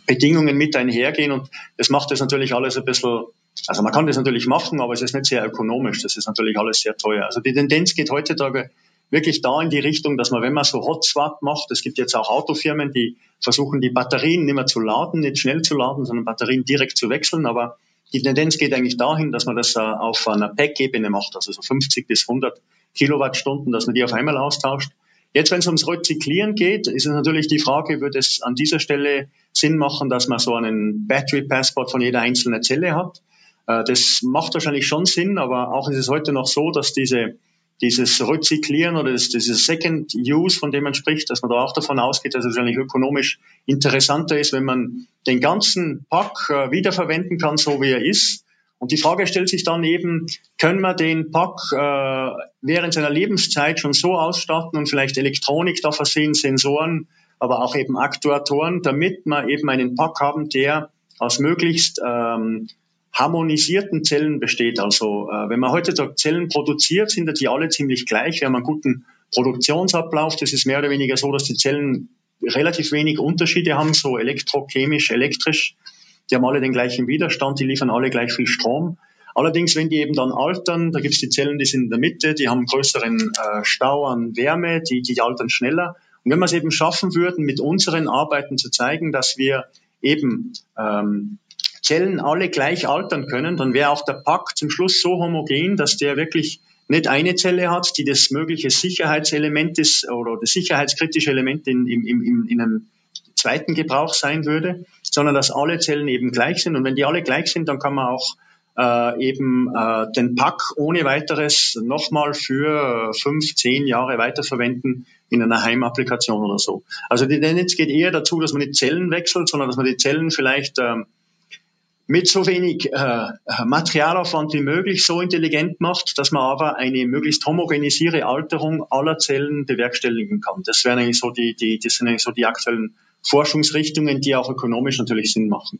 Bedingungen mit einhergehen und das macht das natürlich alles ein bisschen, also man kann das natürlich machen, aber es ist nicht sehr ökonomisch, das ist natürlich alles sehr teuer. Also die Tendenz geht heutzutage wirklich da in die Richtung, dass man, wenn man so Hot macht, es gibt jetzt auch Autofirmen, die versuchen, die Batterien nicht mehr zu laden, nicht schnell zu laden, sondern Batterien direkt zu wechseln, aber die Tendenz geht eigentlich dahin, dass man das äh, auf einer Pack-Ebene macht, also so 50 bis 100 Kilowattstunden, dass man die auf einmal austauscht. Jetzt, wenn es ums Rezyklieren geht, ist es natürlich die Frage, würde es an dieser Stelle Sinn machen, dass man so einen Battery Passport von jeder einzelnen Zelle hat. Äh, das macht wahrscheinlich schon Sinn, aber auch ist es heute noch so, dass diese dieses Rezyklieren oder das, dieses Second Use, von dem man spricht, dass man da auch davon ausgeht, dass es eigentlich ökonomisch interessanter ist, wenn man den ganzen Pack äh, wiederverwenden kann, so wie er ist. Und die Frage stellt sich dann eben, können wir den Pack äh, während seiner Lebenszeit schon so ausstatten und vielleicht Elektronik da versehen, Sensoren, aber auch eben Aktuatoren, damit wir eben einen Pack haben, der aus möglichst ähm, harmonisierten Zellen besteht. Also äh, wenn man heutzutage Zellen produziert, sind die alle ziemlich gleich. Wir haben einen guten Produktionsablauf. Das ist mehr oder weniger so, dass die Zellen relativ wenig Unterschiede haben, so elektrochemisch, elektrisch. Die haben alle den gleichen Widerstand, die liefern alle gleich viel Strom. Allerdings, wenn die eben dann altern, da gibt es die Zellen, die sind in der Mitte, die haben größeren äh, Stau an Wärme, die, die altern schneller. Und wenn wir es eben schaffen würden, mit unseren Arbeiten zu zeigen, dass wir eben ähm, Zellen alle gleich altern können, dann wäre auch der Pack zum Schluss so homogen, dass der wirklich nicht eine Zelle hat, die das mögliche Sicherheitselement ist oder das sicherheitskritische Element in, in, in, in einem zweiten Gebrauch sein würde, sondern dass alle Zellen eben gleich sind. Und wenn die alle gleich sind, dann kann man auch äh, eben äh, den Pack ohne weiteres nochmal für fünf, zehn Jahre weiterverwenden in einer Heimapplikation oder so. Also die Tendenz geht eher dazu, dass man die Zellen wechselt, sondern dass man die Zellen vielleicht ähm, mit so wenig äh, Materialaufwand wie möglich so intelligent macht, dass man aber eine möglichst homogenisierte Alterung aller Zellen bewerkstelligen kann. Das wären eigentlich so die, die, das sind eigentlich so die aktuellen Forschungsrichtungen, die auch ökonomisch natürlich Sinn machen.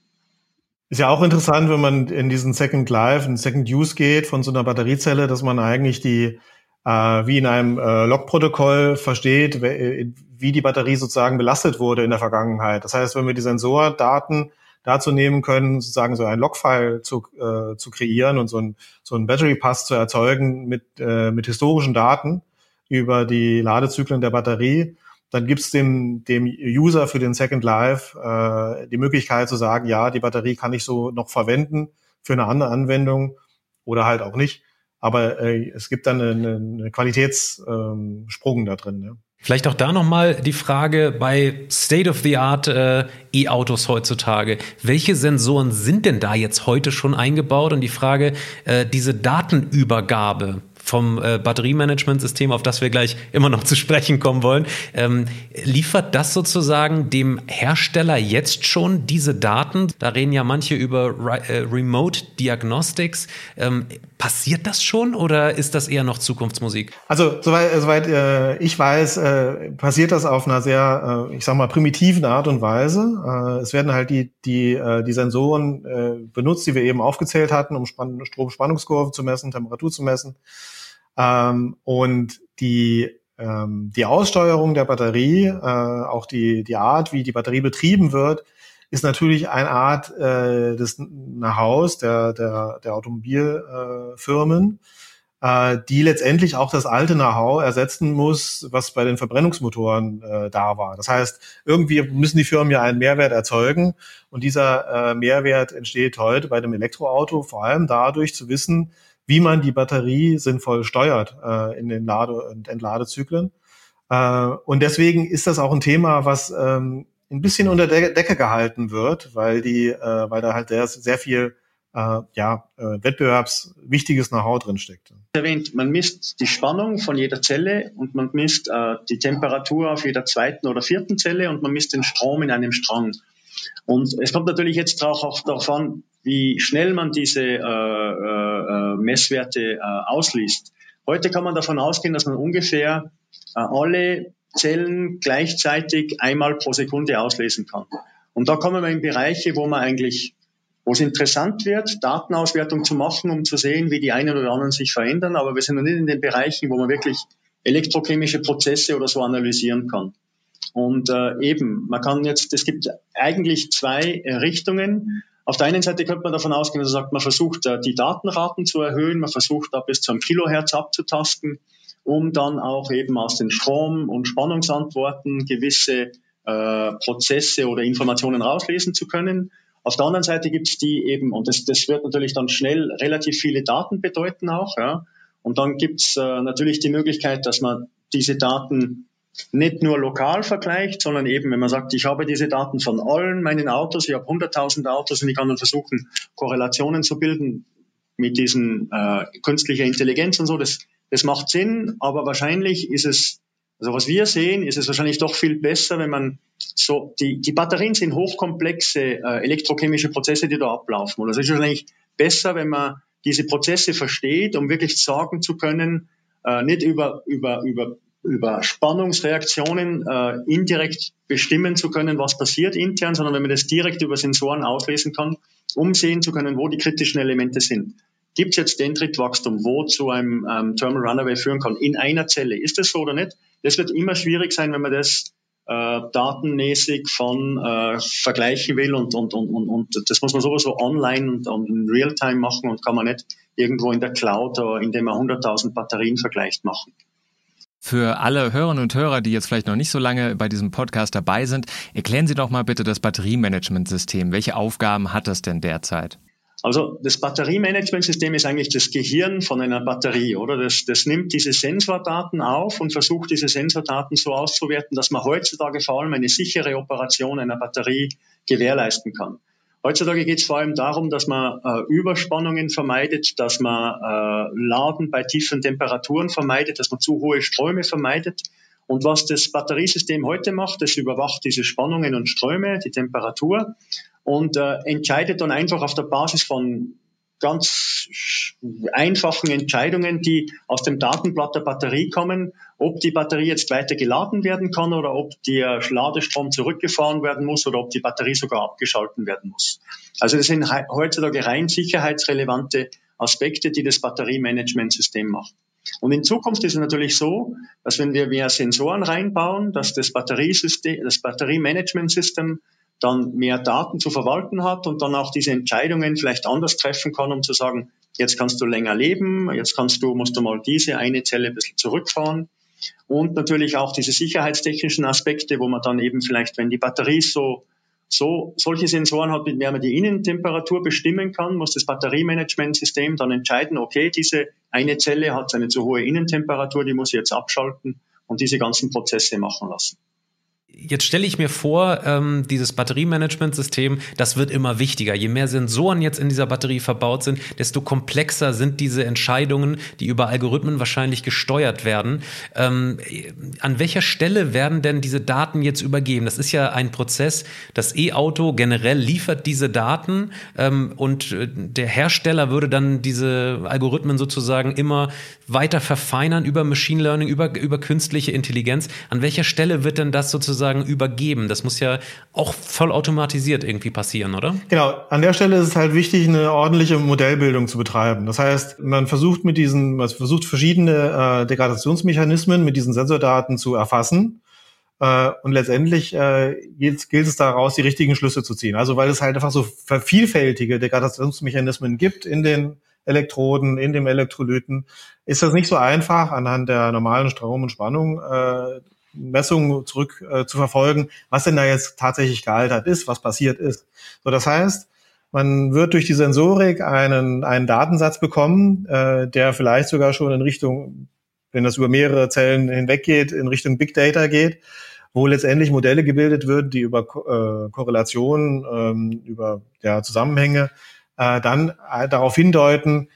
Ist ja auch interessant, wenn man in diesen Second Life, in Second Use geht von so einer Batteriezelle, dass man eigentlich die, äh, wie in einem äh, Logprotokoll versteht, wie die Batterie sozusagen belastet wurde in der Vergangenheit. Das heißt, wenn wir die Sensordaten dazu nehmen können, sozusagen so ein Logfile zu, äh, zu kreieren und so ein, so ein Battery Pass zu erzeugen mit, äh, mit historischen Daten über die Ladezyklen der Batterie, dann gibt es dem, dem User für den Second Life äh, die Möglichkeit zu sagen, ja, die Batterie kann ich so noch verwenden für eine andere Anwendung oder halt auch nicht. Aber äh, es gibt dann einen eine Qualitätssprung ähm, da drin. Ja. Vielleicht auch da nochmal die Frage bei State-of-the-Art äh, E-Autos heutzutage. Welche Sensoren sind denn da jetzt heute schon eingebaut? Und die Frage, äh, diese Datenübergabe, vom äh, Batteriemanagementsystem, auf das wir gleich immer noch zu sprechen kommen wollen. Ähm, liefert das sozusagen dem Hersteller jetzt schon diese Daten? Da reden ja manche über äh, Remote Diagnostics. Ähm, passiert das schon oder ist das eher noch Zukunftsmusik? Also soweit, soweit äh, ich weiß, äh, passiert das auf einer sehr, äh, ich sag mal, primitiven Art und Weise. Äh, es werden halt die, die, äh, die Sensoren äh, benutzt, die wir eben aufgezählt hatten, um Spann Stromspannungskurve zu messen, Temperatur zu messen. Ähm, und die, ähm, die Aussteuerung der Batterie, äh, auch die, die Art, wie die Batterie betrieben wird, ist natürlich eine Art äh, des Know-hows der, der, der Automobilfirmen, äh, die letztendlich auch das alte Know-how ersetzen muss, was bei den Verbrennungsmotoren äh, da war. Das heißt, irgendwie müssen die Firmen ja einen Mehrwert erzeugen und dieser äh, Mehrwert entsteht heute bei dem Elektroauto vor allem dadurch zu wissen, wie man die Batterie sinnvoll steuert äh, in den Lade- und Entladezyklen. Äh, und deswegen ist das auch ein Thema, was ähm, ein bisschen unter der Decke gehalten wird, weil die, äh, weil da halt sehr, sehr viel äh, ja, äh, wettbewerbswichtiges Know-how drin steckt. Erwähnt, man misst die Spannung von jeder Zelle und man misst äh, die Temperatur auf jeder zweiten oder vierten Zelle und man misst den Strom in einem Strang. Und es kommt natürlich jetzt auch darauf an, wie schnell man diese äh, äh, Messwerte äh, ausliest. Heute kann man davon ausgehen, dass man ungefähr äh, alle Zellen gleichzeitig einmal pro Sekunde auslesen kann. Und da kommen wir in Bereiche, wo man eigentlich, wo es interessant wird, Datenauswertung zu machen, um zu sehen, wie die einen oder anderen sich verändern. Aber wir sind noch nicht in den Bereichen, wo man wirklich elektrochemische Prozesse oder so analysieren kann. Und äh, eben, man kann jetzt, es gibt eigentlich zwei äh, Richtungen. Auf der einen Seite könnte man davon ausgehen, dass man sagt, man versucht, äh, die Datenraten zu erhöhen, man versucht, da bis zu einem Kilohertz abzutasten, um dann auch eben aus den Strom- und Spannungsantworten gewisse äh, Prozesse oder Informationen rauslesen zu können. Auf der anderen Seite gibt es die eben, und das, das wird natürlich dann schnell relativ viele Daten bedeuten auch, ja. Und dann gibt es äh, natürlich die Möglichkeit, dass man diese Daten nicht nur lokal vergleicht, sondern eben, wenn man sagt, ich habe diese Daten von allen meinen Autos, ich habe 100.000 Autos und ich kann dann versuchen, Korrelationen zu bilden mit diesen äh, künstlicher Intelligenz und so, das, das macht Sinn, aber wahrscheinlich ist es, also was wir sehen, ist es wahrscheinlich doch viel besser, wenn man so, die, die Batterien sind hochkomplexe äh, elektrochemische Prozesse, die da ablaufen. Und es ist wahrscheinlich besser, wenn man diese Prozesse versteht, um wirklich sagen zu können, äh, nicht über, über, über über Spannungsreaktionen äh, indirekt bestimmen zu können, was passiert intern, sondern wenn man das direkt über Sensoren auslesen kann, um sehen zu können, wo die kritischen Elemente sind. Gibt es jetzt Dendritwachstum, wo zu einem ähm, Thermal Runaway führen kann, in einer Zelle? Ist das so oder nicht? Das wird immer schwierig sein, wenn man das äh, datenmäßig von äh, vergleichen will und, und, und, und, und das muss man sowieso online und, und in Realtime machen und kann man nicht irgendwo in der Cloud oder indem man 100.000 Batterien vergleicht machen. Für alle Hörerinnen und Hörer, die jetzt vielleicht noch nicht so lange bei diesem Podcast dabei sind, erklären Sie doch mal bitte das Batteriemanagementsystem. Welche Aufgaben hat das denn derzeit? Also das Batteriemanagementsystem ist eigentlich das Gehirn von einer Batterie, oder? Das, das nimmt diese Sensordaten auf und versucht diese Sensordaten so auszuwerten, dass man heutzutage vor allem eine sichere Operation einer Batterie gewährleisten kann. Heutzutage geht es vor allem darum, dass man äh, Überspannungen vermeidet, dass man äh, Laden bei tiefen Temperaturen vermeidet, dass man zu hohe Ströme vermeidet. Und was das Batteriesystem heute macht, es überwacht diese Spannungen und Ströme, die Temperatur und äh, entscheidet dann einfach auf der Basis von ganz einfachen Entscheidungen, die aus dem Datenblatt der Batterie kommen, ob die Batterie jetzt weiter geladen werden kann oder ob der Ladestrom zurückgefahren werden muss oder ob die Batterie sogar abgeschalten werden muss. Also das sind heutzutage rein sicherheitsrelevante Aspekte, die das Batteriemanagementsystem macht. Und in Zukunft ist es natürlich so, dass wenn wir mehr Sensoren reinbauen, dass das Batteriesystem, das Batteriemanagementsystem dann mehr Daten zu verwalten hat und dann auch diese Entscheidungen vielleicht anders treffen kann, um zu sagen, jetzt kannst du länger leben, jetzt kannst du, musst du mal diese eine Zelle ein bisschen zurückfahren. Und natürlich auch diese sicherheitstechnischen Aspekte, wo man dann eben vielleicht, wenn die Batterie so, so solche Sensoren hat, mit der man die Innentemperatur bestimmen kann, muss das Batteriemanagementsystem dann entscheiden, okay, diese eine Zelle hat eine zu hohe Innentemperatur, die muss ich jetzt abschalten und diese ganzen Prozesse machen lassen. Jetzt stelle ich mir vor, ähm, dieses Batteriemanagementsystem, das wird immer wichtiger. Je mehr Sensoren jetzt in dieser Batterie verbaut sind, desto komplexer sind diese Entscheidungen, die über Algorithmen wahrscheinlich gesteuert werden. Ähm, an welcher Stelle werden denn diese Daten jetzt übergeben? Das ist ja ein Prozess. Das E-Auto generell liefert diese Daten ähm, und äh, der Hersteller würde dann diese Algorithmen sozusagen immer weiter verfeinern über Machine Learning, über, über künstliche Intelligenz. An welcher Stelle wird denn das sozusagen sozusagen übergeben. Das muss ja auch voll automatisiert irgendwie passieren, oder? Genau. An der Stelle ist es halt wichtig, eine ordentliche Modellbildung zu betreiben. Das heißt, man versucht mit diesen, man versucht verschiedene äh, Degradationsmechanismen mit diesen Sensordaten zu erfassen. Äh, und letztendlich äh, gilt, gilt es daraus, die richtigen Schlüsse zu ziehen. Also weil es halt einfach so vielfältige Degradationsmechanismen gibt in den Elektroden, in dem Elektrolyten, ist das nicht so einfach anhand der normalen Strom und Spannung äh, Messungen zurück äh, zu verfolgen, was denn da jetzt tatsächlich gealtert ist, was passiert ist. So, das heißt, man wird durch die Sensorik einen, einen Datensatz bekommen, äh, der vielleicht sogar schon in Richtung, wenn das über mehrere Zellen hinweggeht, in Richtung Big Data geht, wo letztendlich Modelle gebildet würden, die über äh, Korrelationen, ähm, über ja, Zusammenhänge äh, dann äh, darauf hindeuten,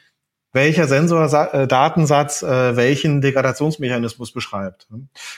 welcher Sensordatensatz äh, welchen Degradationsmechanismus beschreibt.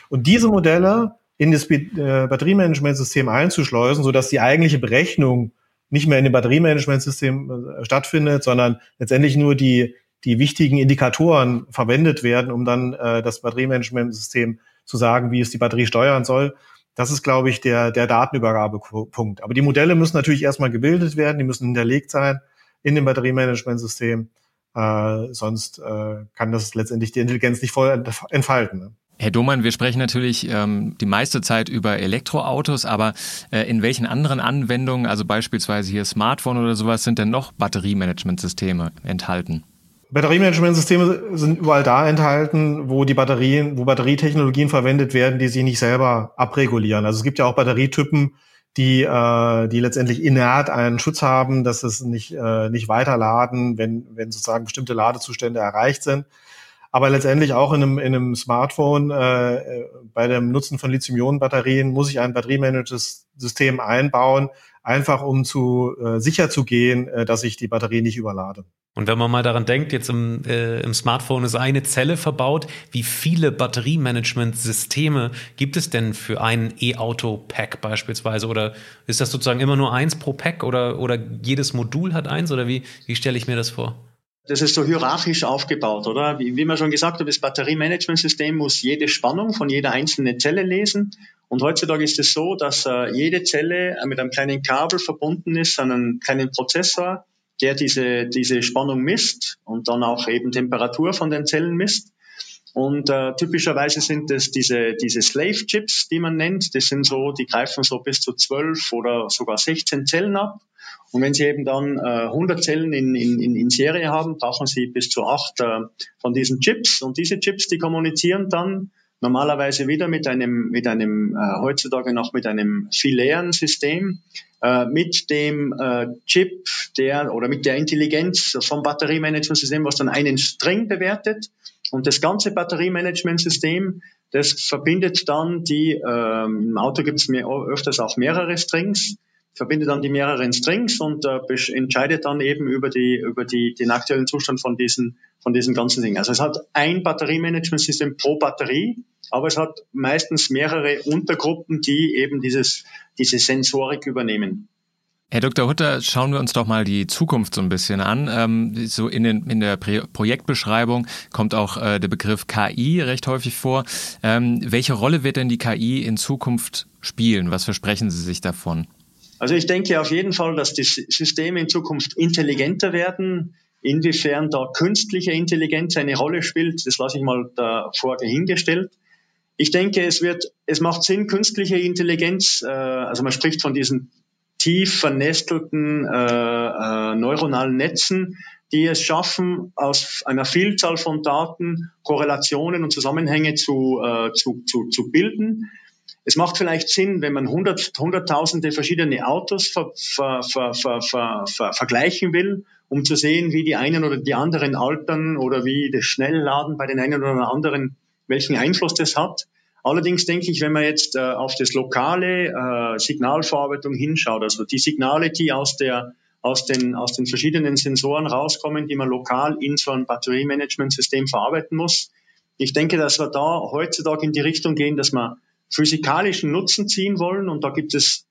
Und diese Modelle in das äh, Batteriemanagementsystem einzuschleusen, sodass die eigentliche Berechnung nicht mehr in dem Batteriemanagementsystem äh, stattfindet, sondern letztendlich nur die, die wichtigen Indikatoren verwendet werden, um dann äh, das Batteriemanagementsystem zu sagen, wie es die Batterie steuern soll. Das ist, glaube ich, der, der Datenübergabepunkt. Aber die Modelle müssen natürlich erstmal gebildet werden, die müssen hinterlegt sein in dem Batteriemanagementsystem. Äh, sonst äh, kann das letztendlich die Intelligenz nicht voll entfalten. Ne? Herr Domann, wir sprechen natürlich ähm, die meiste Zeit über Elektroautos, aber äh, in welchen anderen Anwendungen, also beispielsweise hier Smartphone oder sowas, sind denn noch Batteriemanagementsysteme enthalten? Batteriemanagementsysteme sind überall da enthalten, wo die Batterien, wo Batterietechnologien verwendet werden, die sich nicht selber abregulieren. Also es gibt ja auch Batterietypen, die, äh, die letztendlich inert einen Schutz haben, dass es nicht, äh, nicht weiterladen, wenn, wenn sozusagen bestimmte Ladezustände erreicht sind. Aber letztendlich auch in einem, in einem Smartphone äh, äh bei dem Nutzen von Lithium-Ionen-Batterien muss ich ein Batteriemanagementsystem einbauen, einfach um zu äh, sicher zu gehen, äh, dass ich die Batterie nicht überlade. Und wenn man mal daran denkt, jetzt im, äh, im Smartphone ist eine Zelle verbaut, wie viele Batteriemanagementsysteme gibt es denn für ein E-Auto-Pack beispielsweise? Oder ist das sozusagen immer nur eins pro Pack oder, oder jedes Modul hat eins? Oder wie, wie stelle ich mir das vor? Das ist so hierarchisch aufgebaut, oder? Wie, wie man schon gesagt hat, das Batteriemanagementsystem muss jede Spannung von jeder einzelnen Zelle lesen. Und heutzutage ist es so, dass äh, jede Zelle mit einem kleinen Kabel verbunden ist an einen kleinen Prozessor der diese, diese Spannung misst und dann auch eben Temperatur von den Zellen misst. Und äh, typischerweise sind es diese, diese Slave-Chips, die man nennt. Das sind so, die greifen so bis zu zwölf oder sogar 16 Zellen ab. Und wenn Sie eben dann äh, 100 Zellen in, in, in Serie haben, brauchen Sie bis zu acht äh, von diesen Chips. Und diese Chips, die kommunizieren dann normalerweise wieder mit einem, mit einem äh, heutzutage noch mit einem filären System, äh, mit dem äh, Chip der oder mit der Intelligenz vom Batteriemanagementsystem, was dann einen String bewertet. Und das ganze Batteriemanagementsystem, das verbindet dann die, ähm, im Auto gibt es öfters auch mehrere Strings, verbindet dann die mehreren Strings und äh, entscheidet dann eben über die über die den aktuellen Zustand von diesen von diesen ganzen Dingen. Also es hat ein Batteriemanagementsystem pro Batterie, aber es hat meistens mehrere Untergruppen, die eben dieses diese Sensorik übernehmen. Herr Dr. Hutter, schauen wir uns doch mal die Zukunft so ein bisschen an. Ähm, so in, den, in der Projektbeschreibung kommt auch äh, der Begriff KI recht häufig vor. Ähm, welche Rolle wird denn die KI in Zukunft spielen? Was versprechen Sie sich davon? Also ich denke auf jeden Fall, dass die Systeme in Zukunft intelligenter werden. Inwiefern da künstliche Intelligenz eine Rolle spielt, das lasse ich mal davor dahingestellt. Ich denke, es wird, es macht Sinn, künstliche Intelligenz, äh, also man spricht von diesen tief vernestelten äh, äh, neuronalen Netzen, die es schaffen, aus einer Vielzahl von Daten Korrelationen und Zusammenhänge zu, äh, zu, zu, zu bilden. Es macht vielleicht Sinn, wenn man hundert, hunderttausende verschiedene Autos ver, ver, ver, vergleichen will, um zu sehen, wie die einen oder die anderen altern oder wie das Schnellladen bei den einen oder anderen, welchen Einfluss das hat. Allerdings denke ich, wenn man jetzt äh, auf das lokale äh, Signalverarbeitung hinschaut, also die Signale, die aus der aus den, aus den verschiedenen Sensoren rauskommen, die man lokal in so ein Batteriemanagementsystem verarbeiten muss. Ich denke, dass wir da heutzutage in die Richtung gehen, dass wir physikalischen Nutzen ziehen wollen. Und da gibt es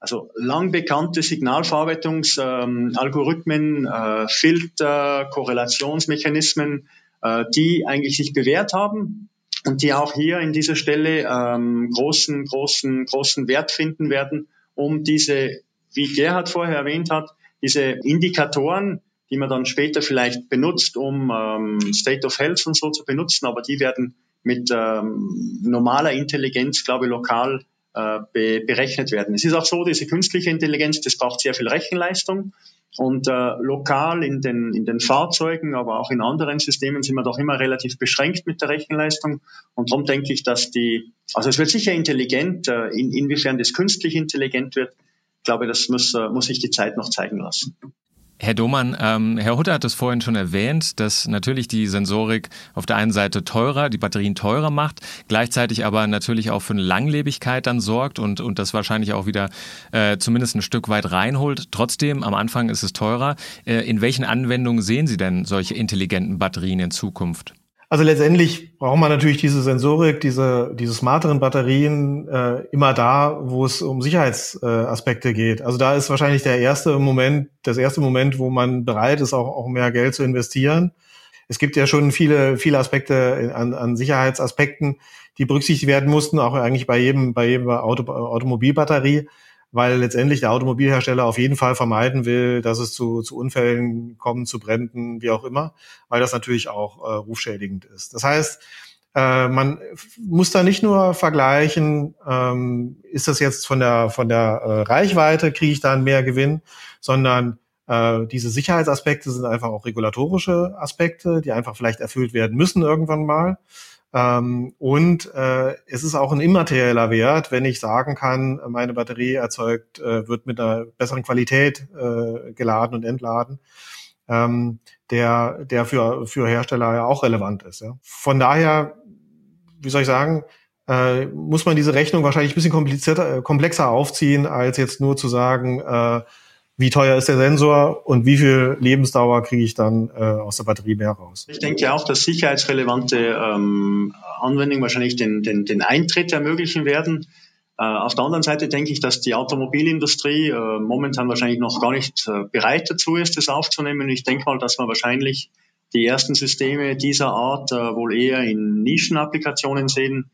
also lang bekannte Signalverarbeitungsalgorithmen, äh, Filter, Korrelationsmechanismen, äh, die eigentlich sich bewährt haben und die auch hier in dieser Stelle ähm, großen, großen, großen Wert finden werden, um diese, wie Gerhard vorher erwähnt hat, diese Indikatoren, die man dann später vielleicht benutzt, um ähm, State of Health und so zu benutzen, aber die werden mit ähm, normaler Intelligenz, glaube ich, lokal äh, be berechnet werden. Es ist auch so, diese künstliche Intelligenz, das braucht sehr viel Rechenleistung. Und äh, lokal in den, in den Fahrzeugen, aber auch in anderen Systemen sind wir doch immer relativ beschränkt mit der Rechenleistung. Und darum denke ich, dass die, also es wird sicher intelligent, äh, in, inwiefern das künstlich intelligent wird, ich glaube, das muss, äh, muss sich die Zeit noch zeigen lassen. Herr Domann, ähm, Herr Hutter hat es vorhin schon erwähnt, dass natürlich die Sensorik auf der einen Seite teurer, die Batterien teurer macht, gleichzeitig aber natürlich auch für eine Langlebigkeit dann sorgt und, und das wahrscheinlich auch wieder äh, zumindest ein Stück weit reinholt. Trotzdem, am Anfang ist es teurer. Äh, in welchen Anwendungen sehen Sie denn solche intelligenten Batterien in Zukunft? Also letztendlich braucht man natürlich diese Sensorik, diese, diese smarteren Batterien äh, immer da, wo es um Sicherheitsaspekte äh, geht. Also da ist wahrscheinlich der erste Moment, das erste Moment, wo man bereit ist, auch, auch mehr Geld zu investieren. Es gibt ja schon viele, viele Aspekte an, an Sicherheitsaspekten, die berücksichtigt werden mussten, auch eigentlich bei jedem, bei jedem Auto, Automobilbatterie weil letztendlich der Automobilhersteller auf jeden Fall vermeiden will, dass es zu, zu Unfällen kommt, zu Bränden, wie auch immer, weil das natürlich auch äh, rufschädigend ist. Das heißt, äh, man muss da nicht nur vergleichen, ähm, ist das jetzt von der von der äh, Reichweite, kriege ich da einen mehr Gewinn, sondern äh, diese Sicherheitsaspekte sind einfach auch regulatorische Aspekte, die einfach vielleicht erfüllt werden müssen irgendwann mal. Ähm, und äh, es ist auch ein immaterieller Wert, wenn ich sagen kann, meine Batterie erzeugt, äh, wird mit einer besseren Qualität äh, geladen und entladen, ähm, der, der für, für Hersteller ja auch relevant ist. Ja. Von daher, wie soll ich sagen, äh, muss man diese Rechnung wahrscheinlich ein bisschen komplizierter, äh, komplexer aufziehen, als jetzt nur zu sagen, äh, wie teuer ist der Sensor und wie viel Lebensdauer kriege ich dann äh, aus der Batterie mehr raus. Ich denke auch, dass sicherheitsrelevante ähm, Anwendungen wahrscheinlich den, den, den Eintritt ermöglichen werden. Äh, auf der anderen Seite denke ich, dass die Automobilindustrie äh, momentan wahrscheinlich noch gar nicht äh, bereit dazu ist, das aufzunehmen. Ich denke mal, dass man wahrscheinlich die ersten Systeme dieser Art äh, wohl eher in Nischenapplikationen sehen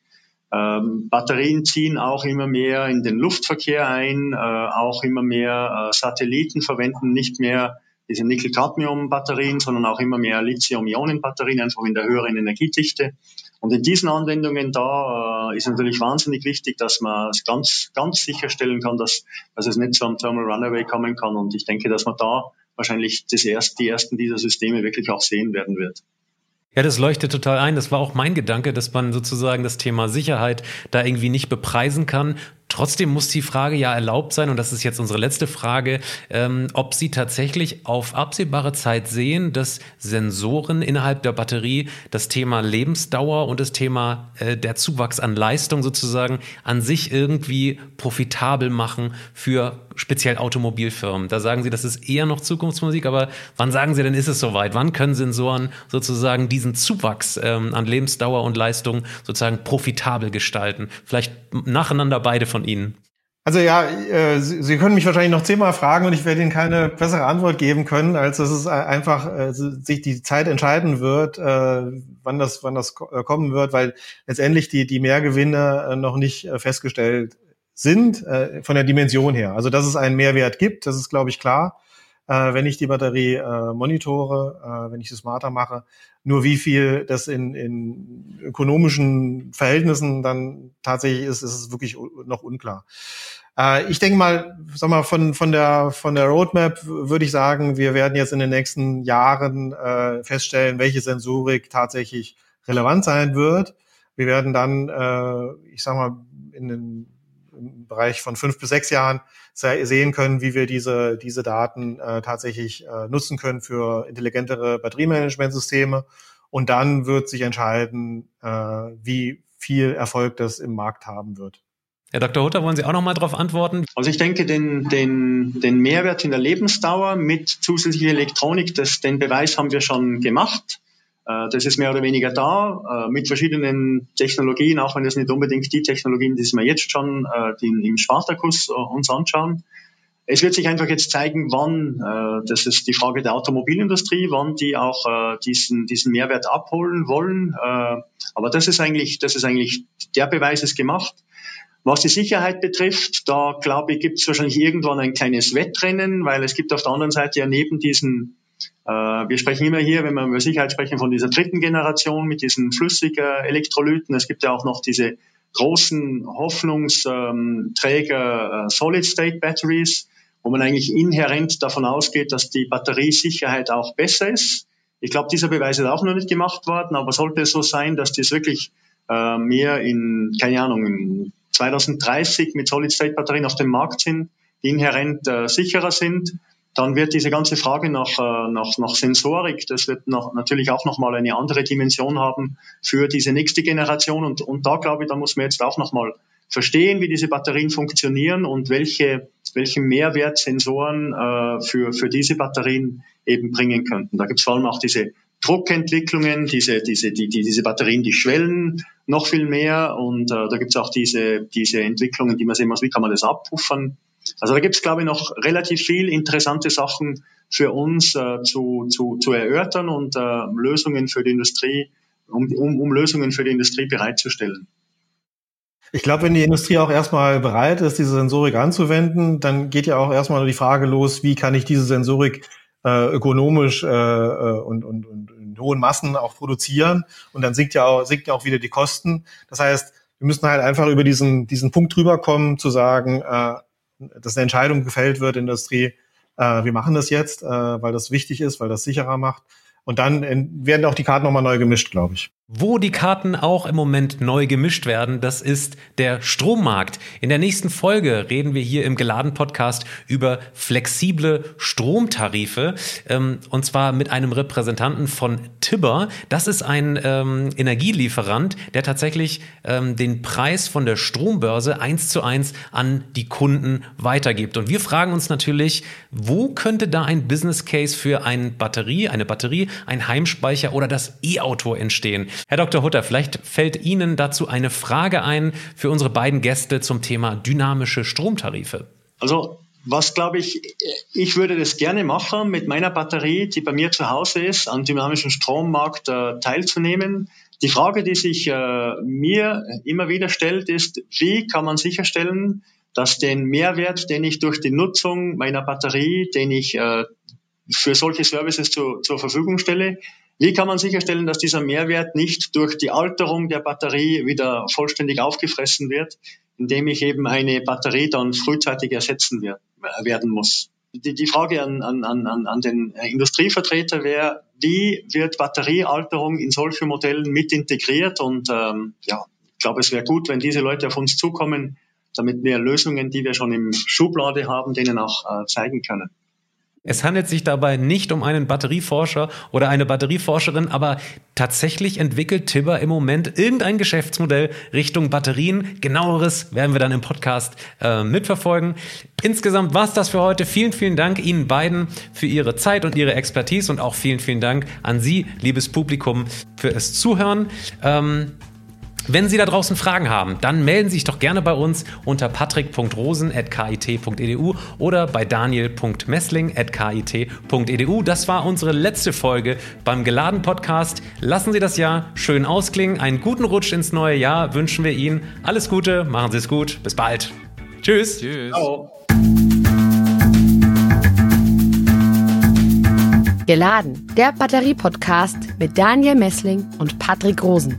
ähm, Batterien ziehen auch immer mehr in den Luftverkehr ein, äh, auch immer mehr äh, Satelliten verwenden nicht mehr diese Nickel-Cadmium-Batterien, sondern auch immer mehr Lithium-Ionen-Batterien, einfach in der höheren Energiedichte. Und in diesen Anwendungen da äh, ist natürlich wahnsinnig wichtig, dass man es ganz, ganz sicherstellen kann, dass, dass es nicht zu einem Thermal Runaway kommen kann. Und ich denke, dass man da wahrscheinlich das erst, die ersten dieser Systeme wirklich auch sehen werden wird. Ja, das leuchtet total ein. Das war auch mein Gedanke, dass man sozusagen das Thema Sicherheit da irgendwie nicht bepreisen kann. Trotzdem muss die Frage ja erlaubt sein, und das ist jetzt unsere letzte Frage, ähm, ob Sie tatsächlich auf absehbare Zeit sehen, dass Sensoren innerhalb der Batterie das Thema Lebensdauer und das Thema äh, der Zuwachs an Leistung sozusagen an sich irgendwie profitabel machen für speziell Automobilfirmen. Da sagen Sie, das ist eher noch Zukunftsmusik, aber wann sagen Sie denn, ist es soweit? Wann können Sensoren sozusagen diesen Zuwachs ähm, an Lebensdauer und Leistung sozusagen profitabel gestalten? Vielleicht nacheinander beide von Ihnen. Also ja, äh, Sie, können mich wahrscheinlich noch zehnmal fragen und ich werde Ihnen keine bessere Antwort geben können, als dass es einfach äh, sich die Zeit entscheiden wird, äh, wann das, wann das kommen wird, weil letztendlich die, die Mehrgewinne noch nicht festgestellt sind äh, von der Dimension her. Also dass es einen Mehrwert gibt, das ist, glaube ich, klar, äh, wenn ich die Batterie äh, monitore, äh, wenn ich sie smarter mache. Nur wie viel das in, in ökonomischen Verhältnissen dann tatsächlich ist, ist es wirklich noch unklar. Äh, ich denke mal, sag mal, von, von, der, von der Roadmap würde ich sagen, wir werden jetzt in den nächsten Jahren äh, feststellen, welche Sensorik tatsächlich relevant sein wird. Wir werden dann, äh, ich sag mal, in den Bereich von fünf bis sechs Jahren sehen können, wie wir diese, diese Daten äh, tatsächlich äh, nutzen können für intelligentere Batteriemanagementsysteme. Und dann wird sich entscheiden, äh, wie viel Erfolg das im Markt haben wird. Herr Dr. Hutter, wollen Sie auch noch mal darauf antworten? Also ich denke, den, den, den Mehrwert in der Lebensdauer mit zusätzlicher Elektronik, das, den Beweis haben wir schon gemacht. Äh, das ist mehr oder weniger da, äh, mit verschiedenen Technologien, auch wenn das nicht unbedingt die Technologien, die wir jetzt schon äh, im Spartakus uns anschauen. Es wird sich einfach jetzt zeigen, wann, das ist die Frage der Automobilindustrie, wann die auch diesen, diesen Mehrwert abholen wollen. Aber das ist eigentlich, das ist eigentlich, der Beweis ist gemacht. Was die Sicherheit betrifft, da glaube ich, gibt es wahrscheinlich irgendwann ein kleines Wettrennen, weil es gibt auf der anderen Seite ja neben diesen wir sprechen immer hier, wenn wir über Sicherheit sprechen, von dieser dritten Generation mit diesen flüssigen Elektrolyten. Es gibt ja auch noch diese großen Hoffnungsträger äh, Solid-State-Batteries, wo man eigentlich inhärent davon ausgeht, dass die Batteriesicherheit auch besser ist. Ich glaube, dieser Beweis ist auch noch nicht gemacht worden, aber sollte es so sein, dass das wirklich äh, mehr in, keine Ahnung, in 2030 mit Solid-State-Batterien auf dem Markt sind, die inhärent äh, sicherer sind, dann wird diese ganze Frage nach, äh, nach, nach Sensorik, das wird noch, natürlich auch nochmal eine andere Dimension haben für diese nächste Generation. Und, und da glaube ich, da muss man jetzt auch nochmal verstehen, wie diese Batterien funktionieren und welche, welchen Mehrwert Sensoren äh, für, für diese Batterien eben bringen könnten. Da gibt es vor allem auch diese Druckentwicklungen, diese, diese, die, die, diese Batterien, die schwellen noch viel mehr und äh, da gibt es auch diese, diese Entwicklungen, die man sehen muss, wie kann man das abpuffern. Also da gibt es, glaube ich, noch relativ viel interessante Sachen für uns äh, zu, zu, zu erörtern und äh, Lösungen für die Industrie, um, um, um Lösungen für die Industrie bereitzustellen. Ich glaube, wenn die Industrie auch erstmal bereit ist, diese Sensorik anzuwenden, dann geht ja auch erstmal die Frage los, wie kann ich diese Sensorik äh, ökonomisch äh, äh und, und, und in hohen Massen auch produzieren und dann sinkt ja auch, sinkt ja auch wieder die Kosten. Das heißt, wir müssen halt einfach über diesen, diesen Punkt drüber kommen, zu sagen, äh, dass eine Entscheidung gefällt wird Industrie, äh, wir machen das jetzt, äh, weil das wichtig ist, weil das sicherer macht. Und dann werden auch die Karten nochmal neu gemischt, glaube ich. Wo die Karten auch im Moment neu gemischt werden, das ist der Strommarkt. In der nächsten Folge reden wir hier im Geladen Podcast über flexible Stromtarife ähm, und zwar mit einem Repräsentanten von Tibber. Das ist ein ähm, Energielieferant, der tatsächlich ähm, den Preis von der Strombörse eins zu eins an die Kunden weitergibt. Und wir fragen uns natürlich, wo könnte da ein Business Case für eine Batterie, eine Batterie, ein Heimspeicher oder das E-Auto entstehen? Herr Dr. Hutter, vielleicht fällt Ihnen dazu eine Frage ein für unsere beiden Gäste zum Thema dynamische Stromtarife. Also was glaube ich, ich würde das gerne machen, mit meiner Batterie, die bei mir zu Hause ist, am dynamischen Strommarkt äh, teilzunehmen. Die Frage, die sich äh, mir immer wieder stellt, ist, wie kann man sicherstellen, dass den Mehrwert, den ich durch die Nutzung meiner Batterie, den ich äh, für solche Services zu, zur Verfügung stelle, wie kann man sicherstellen, dass dieser Mehrwert nicht durch die Alterung der Batterie wieder vollständig aufgefressen wird, indem ich eben eine Batterie dann frühzeitig ersetzen wird, werden muss? die, die Frage an, an, an, an den Industrievertreter wäre, wie wird Batteriealterung in solche Modellen mit integriert? Und ähm, ja, ich glaube, es wäre gut, wenn diese Leute auf uns zukommen, damit wir Lösungen, die wir schon im Schublade haben, denen auch äh, zeigen können. Es handelt sich dabei nicht um einen Batterieforscher oder eine Batterieforscherin, aber tatsächlich entwickelt Tibber im Moment irgendein Geschäftsmodell Richtung Batterien. Genaueres werden wir dann im Podcast äh, mitverfolgen. Insgesamt war es das für heute. Vielen, vielen Dank Ihnen beiden für Ihre Zeit und Ihre Expertise und auch vielen, vielen Dank an Sie, liebes Publikum, für das Zuhören. Ähm, wenn Sie da draußen Fragen haben, dann melden Sie sich doch gerne bei uns unter patrick.rosen.kit.edu oder bei daniel.messling.kit.edu. Das war unsere letzte Folge beim Geladen Podcast. Lassen Sie das Jahr schön ausklingen. Einen guten Rutsch ins neue Jahr wünschen wir Ihnen. Alles Gute, machen Sie es gut. Bis bald. Tschüss. Tschüss. Ciao. Geladen, der Batterie-Podcast mit Daniel Messling und Patrick Rosen.